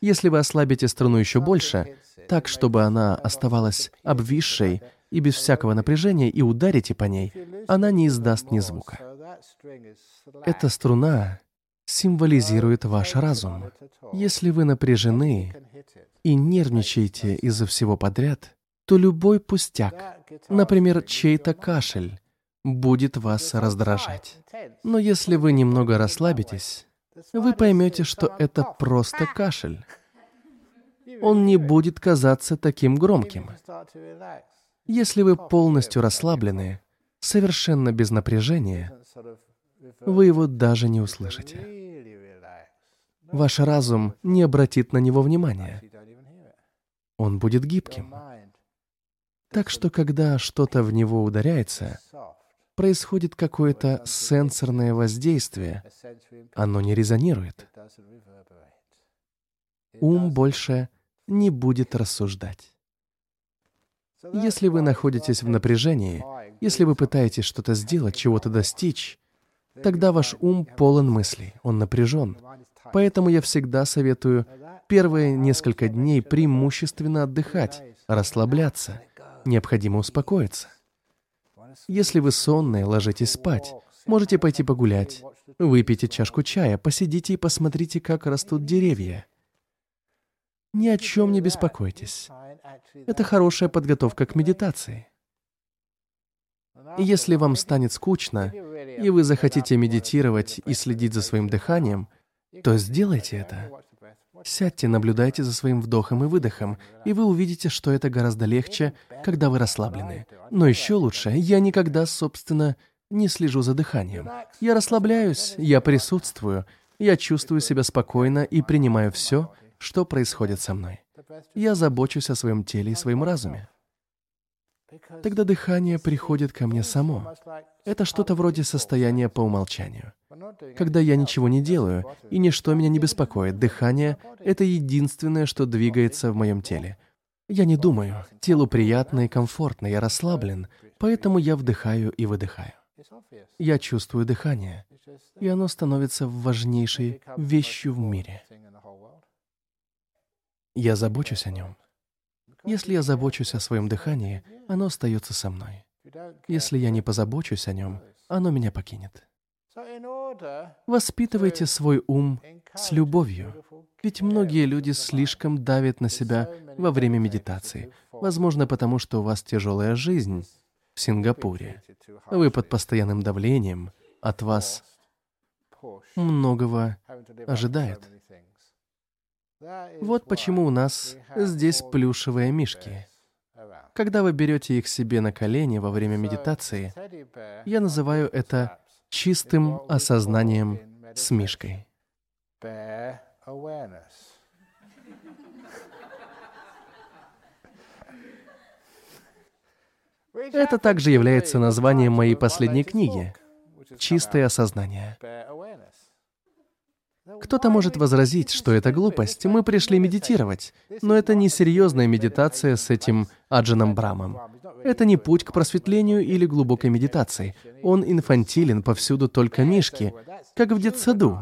Если вы ослабите струну еще больше, так, чтобы она оставалась обвисшей и без всякого напряжения, и ударите по ней, она не издаст ни звука. Эта струна символизирует ваш разум. Если вы напряжены и нервничаете из-за всего подряд, то любой пустяк, например, чей-то кашель, будет вас раздражать. Но если вы немного расслабитесь, вы поймете, что это просто кашель. Он не будет казаться таким громким. Если вы полностью расслаблены, совершенно без напряжения, вы его даже не услышите. Ваш разум не обратит на него внимания. Он будет гибким. Так что, когда что-то в него ударяется, происходит какое-то сенсорное воздействие. Оно не резонирует. Ум больше не будет рассуждать. Если вы находитесь в напряжении, если вы пытаетесь что-то сделать, чего-то достичь, тогда ваш ум полон мыслей, он напряжен. Поэтому я всегда советую первые несколько дней преимущественно отдыхать, расслабляться. Необходимо успокоиться. Если вы сонные, ложитесь спать. Можете пойти погулять. Выпейте чашку чая, посидите и посмотрите, как растут деревья. Ни о чем не беспокойтесь. Это хорошая подготовка к медитации. Если вам станет скучно, и вы захотите медитировать и следить за своим дыханием, то сделайте это. Сядьте, наблюдайте за своим вдохом и выдохом, и вы увидите, что это гораздо легче, когда вы расслаблены. Но еще лучше, я никогда, собственно, не слежу за дыханием. Я расслабляюсь, я присутствую, я чувствую себя спокойно и принимаю все, что происходит со мной. Я забочусь о своем теле и своем разуме. Тогда дыхание приходит ко мне само. Это что-то вроде состояния по умолчанию. Когда я ничего не делаю, и ничто меня не беспокоит, дыхание — это единственное, что двигается в моем теле. Я не думаю, телу приятно и комфортно, я расслаблен, поэтому я вдыхаю и выдыхаю. Я чувствую дыхание, и оно становится важнейшей вещью в мире. Я забочусь о нем. Если я забочусь о своем дыхании, оно остается со мной. Если я не позабочусь о нем, оно меня покинет. Воспитывайте свой ум с любовью, ведь многие люди слишком давят на себя во время медитации, возможно, потому что у вас тяжелая жизнь в Сингапуре. Вы под постоянным давлением, от вас многого ожидает. Вот почему у нас здесь плюшевые мишки. Когда вы берете их себе на колени во время медитации, я называю это чистым осознанием с мишкой. Это также является названием моей последней книги «Чистое осознание». Кто-то может возразить, что это глупость, мы пришли медитировать, но это не серьезная медитация с этим Аджаном Брамом. Это не путь к просветлению или глубокой медитации. Он инфантилен, повсюду только мишки, как в детсаду.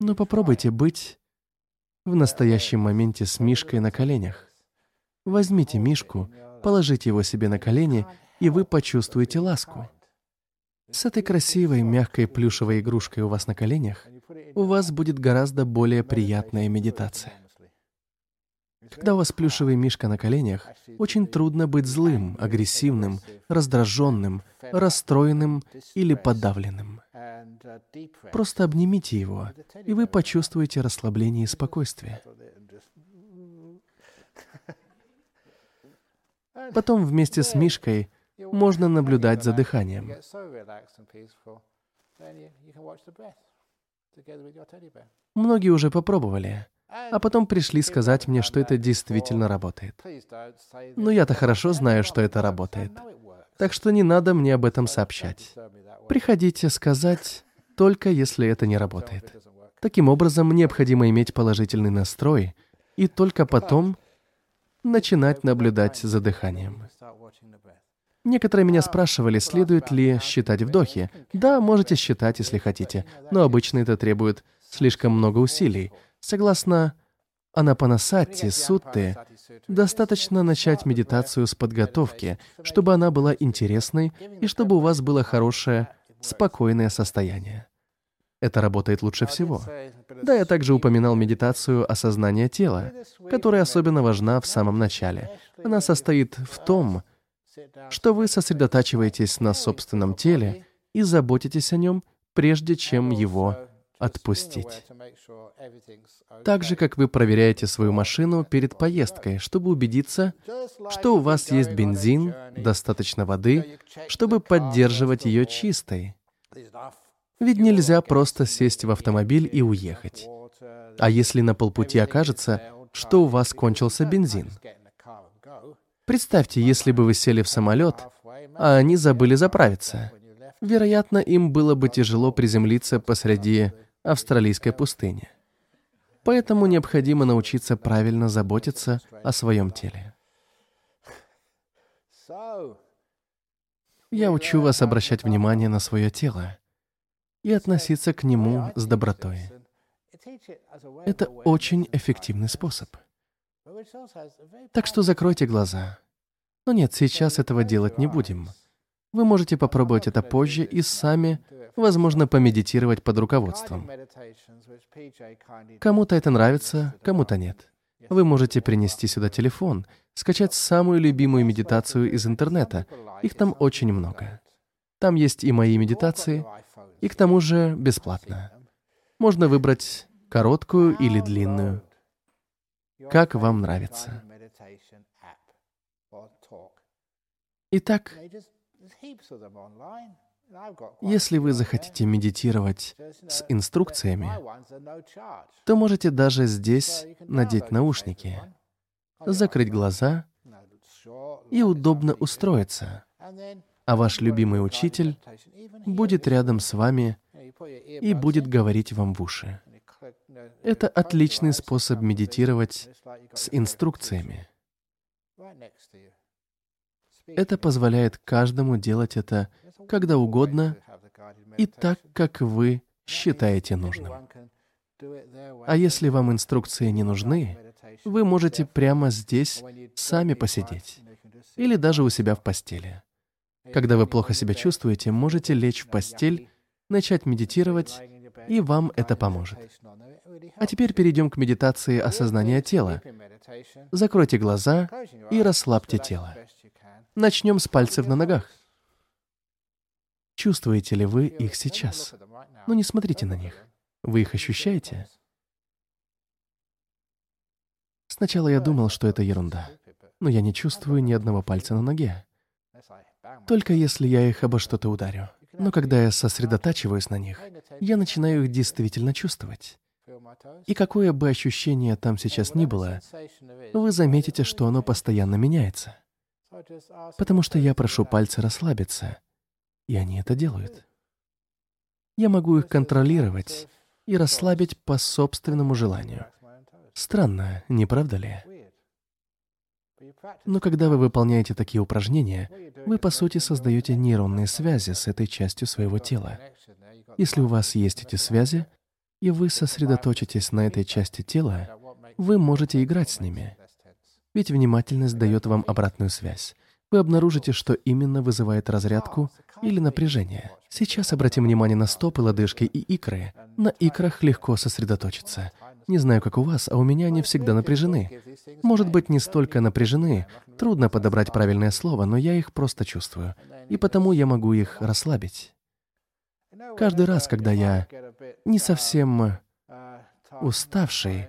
Но попробуйте быть в настоящем моменте с мишкой на коленях. Возьмите мишку, положите его себе на колени, и вы почувствуете ласку. С этой красивой, мягкой плюшевой игрушкой у вас на коленях у вас будет гораздо более приятная медитация. Когда у вас плюшевый мишка на коленях, очень трудно быть злым, агрессивным, раздраженным, расстроенным или подавленным. Просто обнимите его, и вы почувствуете расслабление и спокойствие. Потом вместе с мишкой можно наблюдать за дыханием. Многие уже попробовали, а потом пришли сказать мне, что это действительно работает. Но я-то хорошо знаю, что это работает. Так что не надо мне об этом сообщать. Приходите сказать, только если это не работает. Таким образом, необходимо иметь положительный настрой и только потом начинать наблюдать за дыханием. Некоторые меня спрашивали, следует ли считать вдохи. Да, можете считать, если хотите, но обычно это требует слишком много усилий. Согласно Анапанасати Сутты, достаточно начать медитацию с подготовки, чтобы она была интересной и чтобы у вас было хорошее, спокойное состояние. Это работает лучше всего. Да, я также упоминал медитацию осознания тела, которая особенно важна в самом начале. Она состоит в том, что вы сосредотачиваетесь на собственном теле и заботитесь о нем, прежде чем его отпустить. Так же, как вы проверяете свою машину перед поездкой, чтобы убедиться, что у вас есть бензин, достаточно воды, чтобы поддерживать ее чистой. Ведь нельзя просто сесть в автомобиль и уехать. А если на полпути окажется, что у вас кончился бензин? Представьте, если бы вы сели в самолет, а они забыли заправиться. Вероятно, им было бы тяжело приземлиться посреди австралийской пустыни. Поэтому необходимо научиться правильно заботиться о своем теле. Я учу вас обращать внимание на свое тело и относиться к нему с добротой. Это очень эффективный способ. Так что закройте глаза. Но нет, сейчас этого делать не будем. Вы можете попробовать это позже и сами, возможно, помедитировать под руководством. Кому-то это нравится, кому-то нет. Вы можете принести сюда телефон, скачать самую любимую медитацию из интернета. Их там очень много. Там есть и мои медитации, и к тому же бесплатно. Можно выбрать короткую или длинную. Как вам нравится. Итак, если вы захотите медитировать с инструкциями, то можете даже здесь надеть наушники, закрыть глаза и удобно устроиться. А ваш любимый учитель будет рядом с вами и будет говорить вам в уши. Это отличный способ медитировать с инструкциями. Это позволяет каждому делать это когда угодно и так, как вы считаете нужным. А если вам инструкции не нужны, вы можете прямо здесь сами посидеть или даже у себя в постели. Когда вы плохо себя чувствуете, можете лечь в постель, начать медитировать, и вам это поможет. А теперь перейдем к медитации осознания тела. Закройте глаза и расслабьте тело. Начнем с пальцев на ногах. Чувствуете ли вы их сейчас? Но не смотрите на них. Вы их ощущаете? Сначала я думал, что это ерунда, но я не чувствую ни одного пальца на ноге. Только если я их обо что-то ударю. Но когда я сосредотачиваюсь на них, я начинаю их действительно чувствовать. И какое бы ощущение там сейчас ни было, вы заметите, что оно постоянно меняется. Потому что я прошу пальцы расслабиться, и они это делают. Я могу их контролировать и расслабить по собственному желанию. Странно, не правда ли? Но когда вы выполняете такие упражнения, вы, по сути, создаете нейронные связи с этой частью своего тела. Если у вас есть эти связи, и вы сосредоточитесь на этой части тела, вы можете играть с ними. Ведь внимательность дает вам обратную связь. Вы обнаружите, что именно вызывает разрядку или напряжение. Сейчас обратим внимание на стопы, лодыжки и икры. На икрах легко сосредоточиться. Не знаю, как у вас, а у меня они всегда напряжены. Может быть, не столько напряжены, трудно подобрать правильное слово, но я их просто чувствую. И потому я могу их расслабить. Каждый раз, когда я не совсем уставший,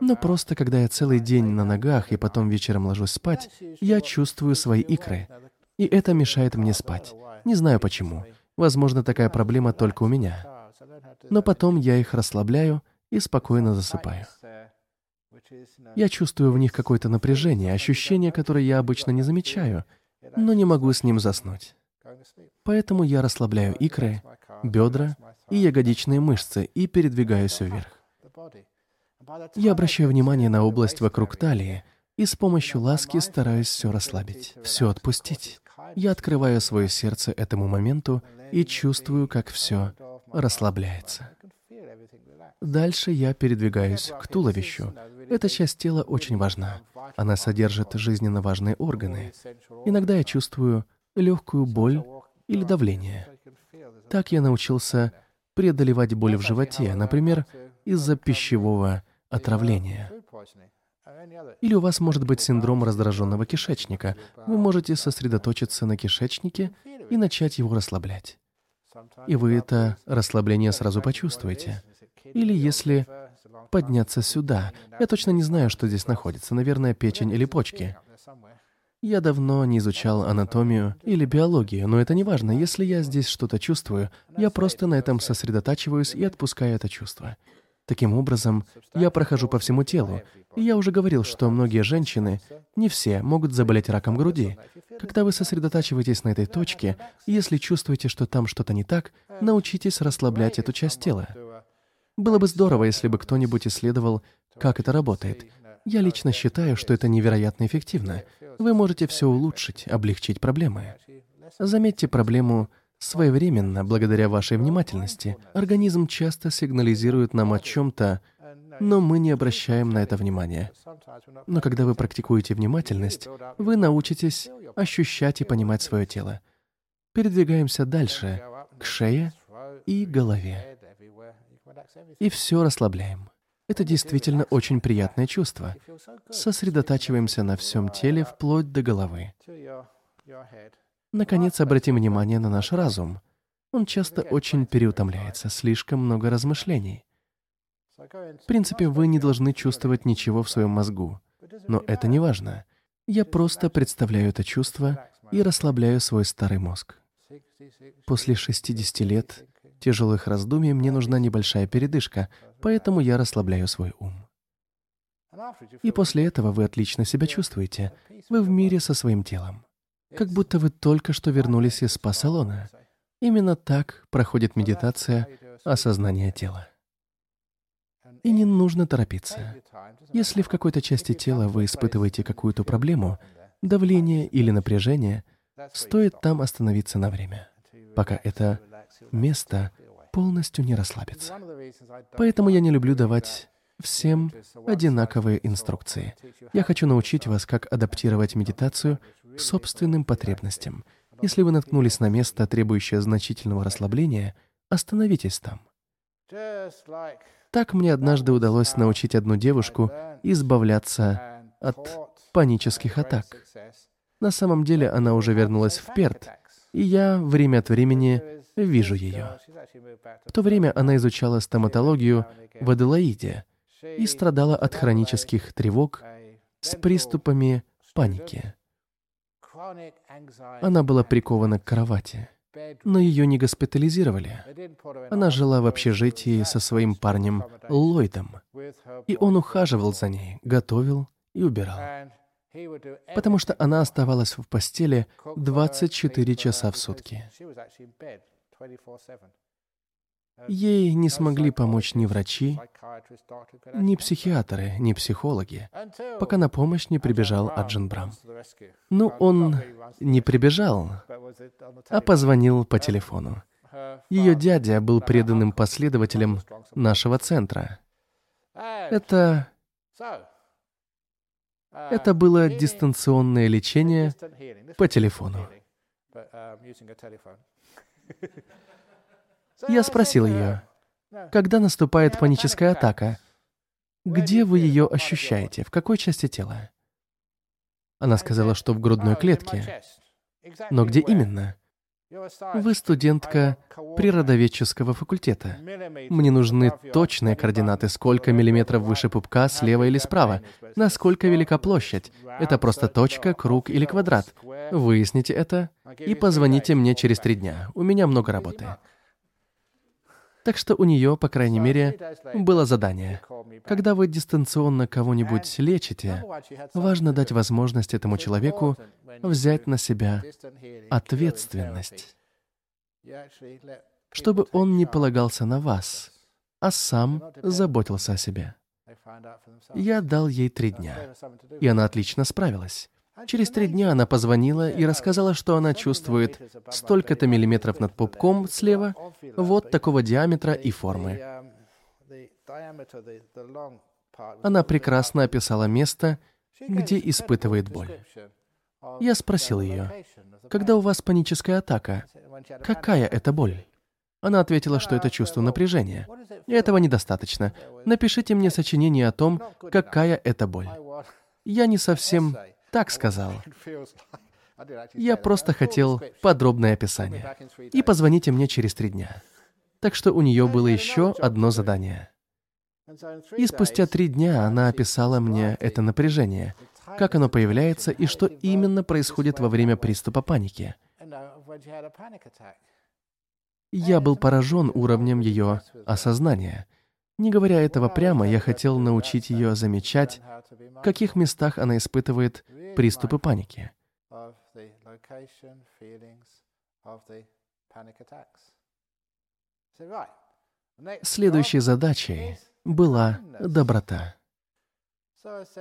но просто когда я целый день на ногах и потом вечером ложусь спать, я чувствую свои икры. И это мешает мне спать. Не знаю почему. Возможно, такая проблема только у меня. Но потом я их расслабляю, и спокойно засыпаю. Я чувствую в них какое-то напряжение, ощущение, которое я обычно не замечаю, но не могу с ним заснуть. Поэтому я расслабляю икры, бедра и ягодичные мышцы и передвигаюсь вверх. Я обращаю внимание на область вокруг талии и с помощью ласки стараюсь все расслабить, все отпустить. Я открываю свое сердце этому моменту и чувствую, как все расслабляется. Дальше я передвигаюсь к туловищу. Эта часть тела очень важна. Она содержит жизненно важные органы. Иногда я чувствую легкую боль или давление. Так я научился преодолевать боль в животе, например, из-за пищевого отравления. Или у вас может быть синдром раздраженного кишечника. Вы можете сосредоточиться на кишечнике и начать его расслаблять. И вы это расслабление сразу почувствуете. Или если подняться сюда. Я точно не знаю, что здесь находится. Наверное, печень или почки. Я давно не изучал анатомию или биологию, но это не важно. Если я здесь что-то чувствую, я просто на этом сосредотачиваюсь и отпускаю это чувство. Таким образом, я прохожу по всему телу. И я уже говорил, что многие женщины, не все, могут заболеть раком груди. Когда вы сосредотачиваетесь на этой точке, если чувствуете, что там что-то не так, научитесь расслаблять эту часть тела. Было бы здорово, если бы кто-нибудь исследовал, как это работает. Я лично считаю, что это невероятно эффективно. Вы можете все улучшить, облегчить проблемы. Заметьте проблему своевременно, благодаря вашей внимательности. Организм часто сигнализирует нам о чем-то, но мы не обращаем на это внимания. Но когда вы практикуете внимательность, вы научитесь ощущать и понимать свое тело. Передвигаемся дальше, к шее и голове и все расслабляем. Это действительно очень приятное чувство. Сосредотачиваемся на всем теле вплоть до головы. Наконец, обратим внимание на наш разум. Он часто очень переутомляется, слишком много размышлений. В принципе, вы не должны чувствовать ничего в своем мозгу. Но это не важно. Я просто представляю это чувство и расслабляю свой старый мозг. После 60 лет тяжелых раздумий мне нужна небольшая передышка, поэтому я расслабляю свой ум. И после этого вы отлично себя чувствуете. Вы в мире со своим телом. Как будто вы только что вернулись из спа-салона. Именно так проходит медитация осознания тела. И не нужно торопиться. Если в какой-то части тела вы испытываете какую-то проблему, давление или напряжение, стоит там остановиться на время, пока это место полностью не расслабится. Поэтому я не люблю давать всем одинаковые инструкции. Я хочу научить вас, как адаптировать медитацию к собственным потребностям. Если вы наткнулись на место, требующее значительного расслабления, остановитесь там. Так мне однажды удалось научить одну девушку избавляться от панических атак. На самом деле она уже вернулась в Перт, и я время от времени вижу ее. В то время она изучала стоматологию в Аделаиде и страдала от хронических тревог с приступами паники. Она была прикована к кровати но ее не госпитализировали. Она жила в общежитии со своим парнем Ллойдом, и он ухаживал за ней, готовил и убирал. Потому что она оставалась в постели 24 часа в сутки. Ей не смогли помочь ни врачи, ни психиатры, ни психологи, пока на помощь не прибежал Аджин Брам. Ну, он не прибежал, а позвонил по телефону. Ее дядя был преданным последователем нашего центра. Это... Это было дистанционное лечение по телефону. Я спросил ее, когда наступает паническая атака, где вы ее ощущаете, в какой части тела? Она сказала, что в грудной клетке. Но где именно? Вы студентка природоведческого факультета. Мне нужны точные координаты, сколько миллиметров выше пупка, слева или справа, насколько велика площадь. Это просто точка, круг или квадрат. Выясните это и позвоните мне через три дня. У меня много работы. Так что у нее, по крайней мере, было задание. Когда вы дистанционно кого-нибудь лечите, важно дать возможность этому человеку взять на себя ответственность, чтобы он не полагался на вас, а сам заботился о себе. Я дал ей три дня, и она отлично справилась. Через три дня она позвонила и рассказала, что она чувствует столько-то миллиметров над пупком слева, вот такого диаметра и формы. Она прекрасно описала место, где испытывает боль. Я спросил ее, когда у вас паническая атака, какая это боль? Она ответила, что это чувство напряжения. И этого недостаточно. Напишите мне сочинение о том, какая это боль. Я не совсем так сказал. Я просто хотел подробное описание. И позвоните мне через три дня. Так что у нее было еще одно задание. И спустя три дня она описала мне это напряжение, как оно появляется и что именно происходит во время приступа паники. Я был поражен уровнем ее осознания — не говоря этого прямо, я хотел научить ее замечать, в каких местах она испытывает приступы паники. Следующей задачей была доброта.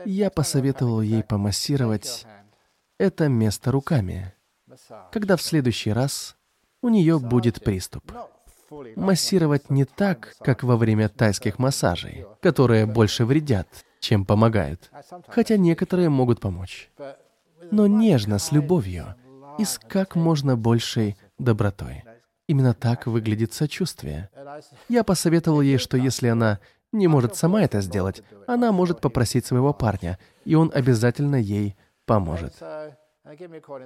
Я посоветовал ей помассировать это место руками, когда в следующий раз у нее будет приступ массировать не так, как во время тайских массажей, которые больше вредят, чем помогают, хотя некоторые могут помочь. Но нежно, с любовью и с как можно большей добротой. Именно так выглядит сочувствие. Я посоветовал ей, что если она не может сама это сделать, она может попросить своего парня, и он обязательно ей поможет.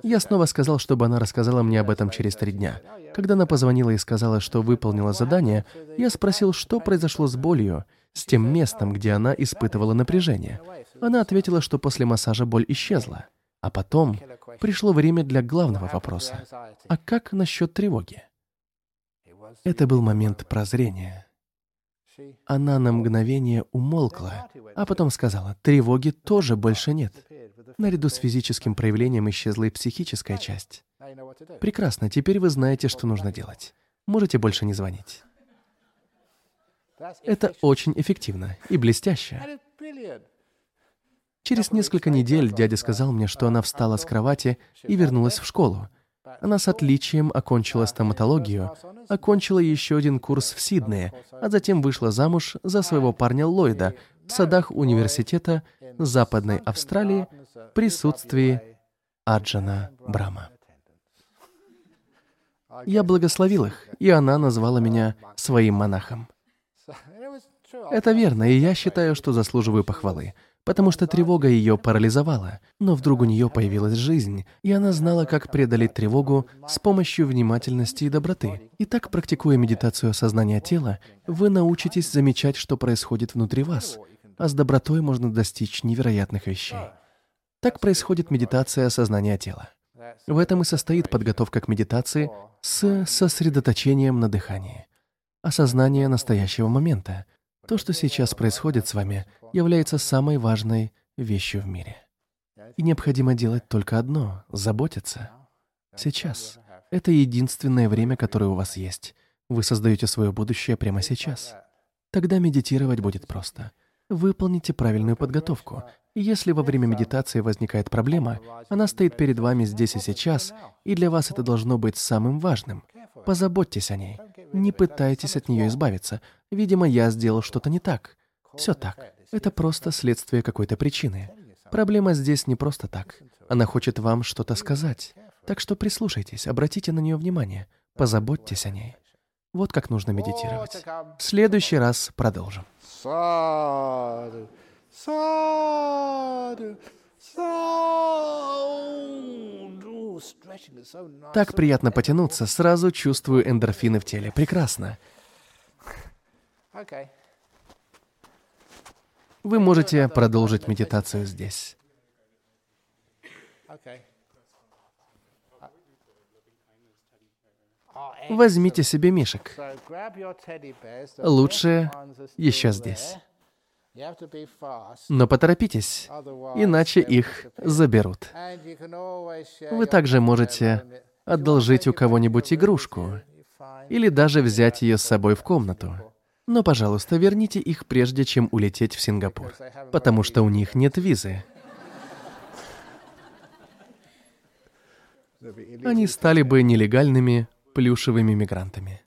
Я снова сказал, чтобы она рассказала мне об этом через три дня. Когда она позвонила и сказала, что выполнила задание, я спросил, что произошло с болью, с тем местом, где она испытывала напряжение. Она ответила, что после массажа боль исчезла. А потом пришло время для главного вопроса. А как насчет тревоги? Это был момент прозрения. Она на мгновение умолкла, а потом сказала, тревоги тоже больше нет. Наряду с физическим проявлением исчезла и психическая часть. Прекрасно, теперь вы знаете, что нужно делать. Можете больше не звонить. Это очень эффективно и блестяще. Через несколько недель дядя сказал мне, что она встала с кровати и вернулась в школу. Она с отличием окончила стоматологию, окончила еще один курс в Сиднее, а затем вышла замуж за своего парня Ллойда в садах университета Западной Австралии в присутствии Аджана Брама. Я благословил их, и она назвала меня своим монахом. Это верно, и я считаю, что заслуживаю похвалы, потому что тревога ее парализовала, но вдруг у нее появилась жизнь, и она знала, как преодолеть тревогу с помощью внимательности и доброты. И так, практикуя медитацию осознания тела, вы научитесь замечать, что происходит внутри вас, а с добротой можно достичь невероятных вещей. Так происходит медитация осознания тела. В этом и состоит подготовка к медитации с сосредоточением на дыхании. Осознание настоящего момента. То, что сейчас происходит с вами, является самой важной вещью в мире. И необходимо делать только одно — заботиться. Сейчас. Это единственное время, которое у вас есть. Вы создаете свое будущее прямо сейчас. Тогда медитировать будет просто. Выполните правильную подготовку. Если во время медитации возникает проблема, она стоит перед вами здесь и сейчас, и для вас это должно быть самым важным. Позаботьтесь о ней. Не пытайтесь от нее избавиться. Видимо, я сделал что-то не так. Все так. Это просто следствие какой-то причины. Проблема здесь не просто так. Она хочет вам что-то сказать. Так что прислушайтесь, обратите на нее внимание. Позаботьтесь о ней. Вот как нужно медитировать. В следующий раз продолжим. Так приятно потянуться, сразу чувствую эндорфины в теле. Прекрасно. Вы можете продолжить медитацию здесь. Возьмите себе мишек. Лучше еще здесь. Но поторопитесь, иначе их заберут. Вы также можете одолжить у кого-нибудь игрушку или даже взять ее с собой в комнату. Но, пожалуйста, верните их прежде, чем улететь в Сингапур, потому что у них нет визы. Они стали бы нелегальными плюшевыми мигрантами.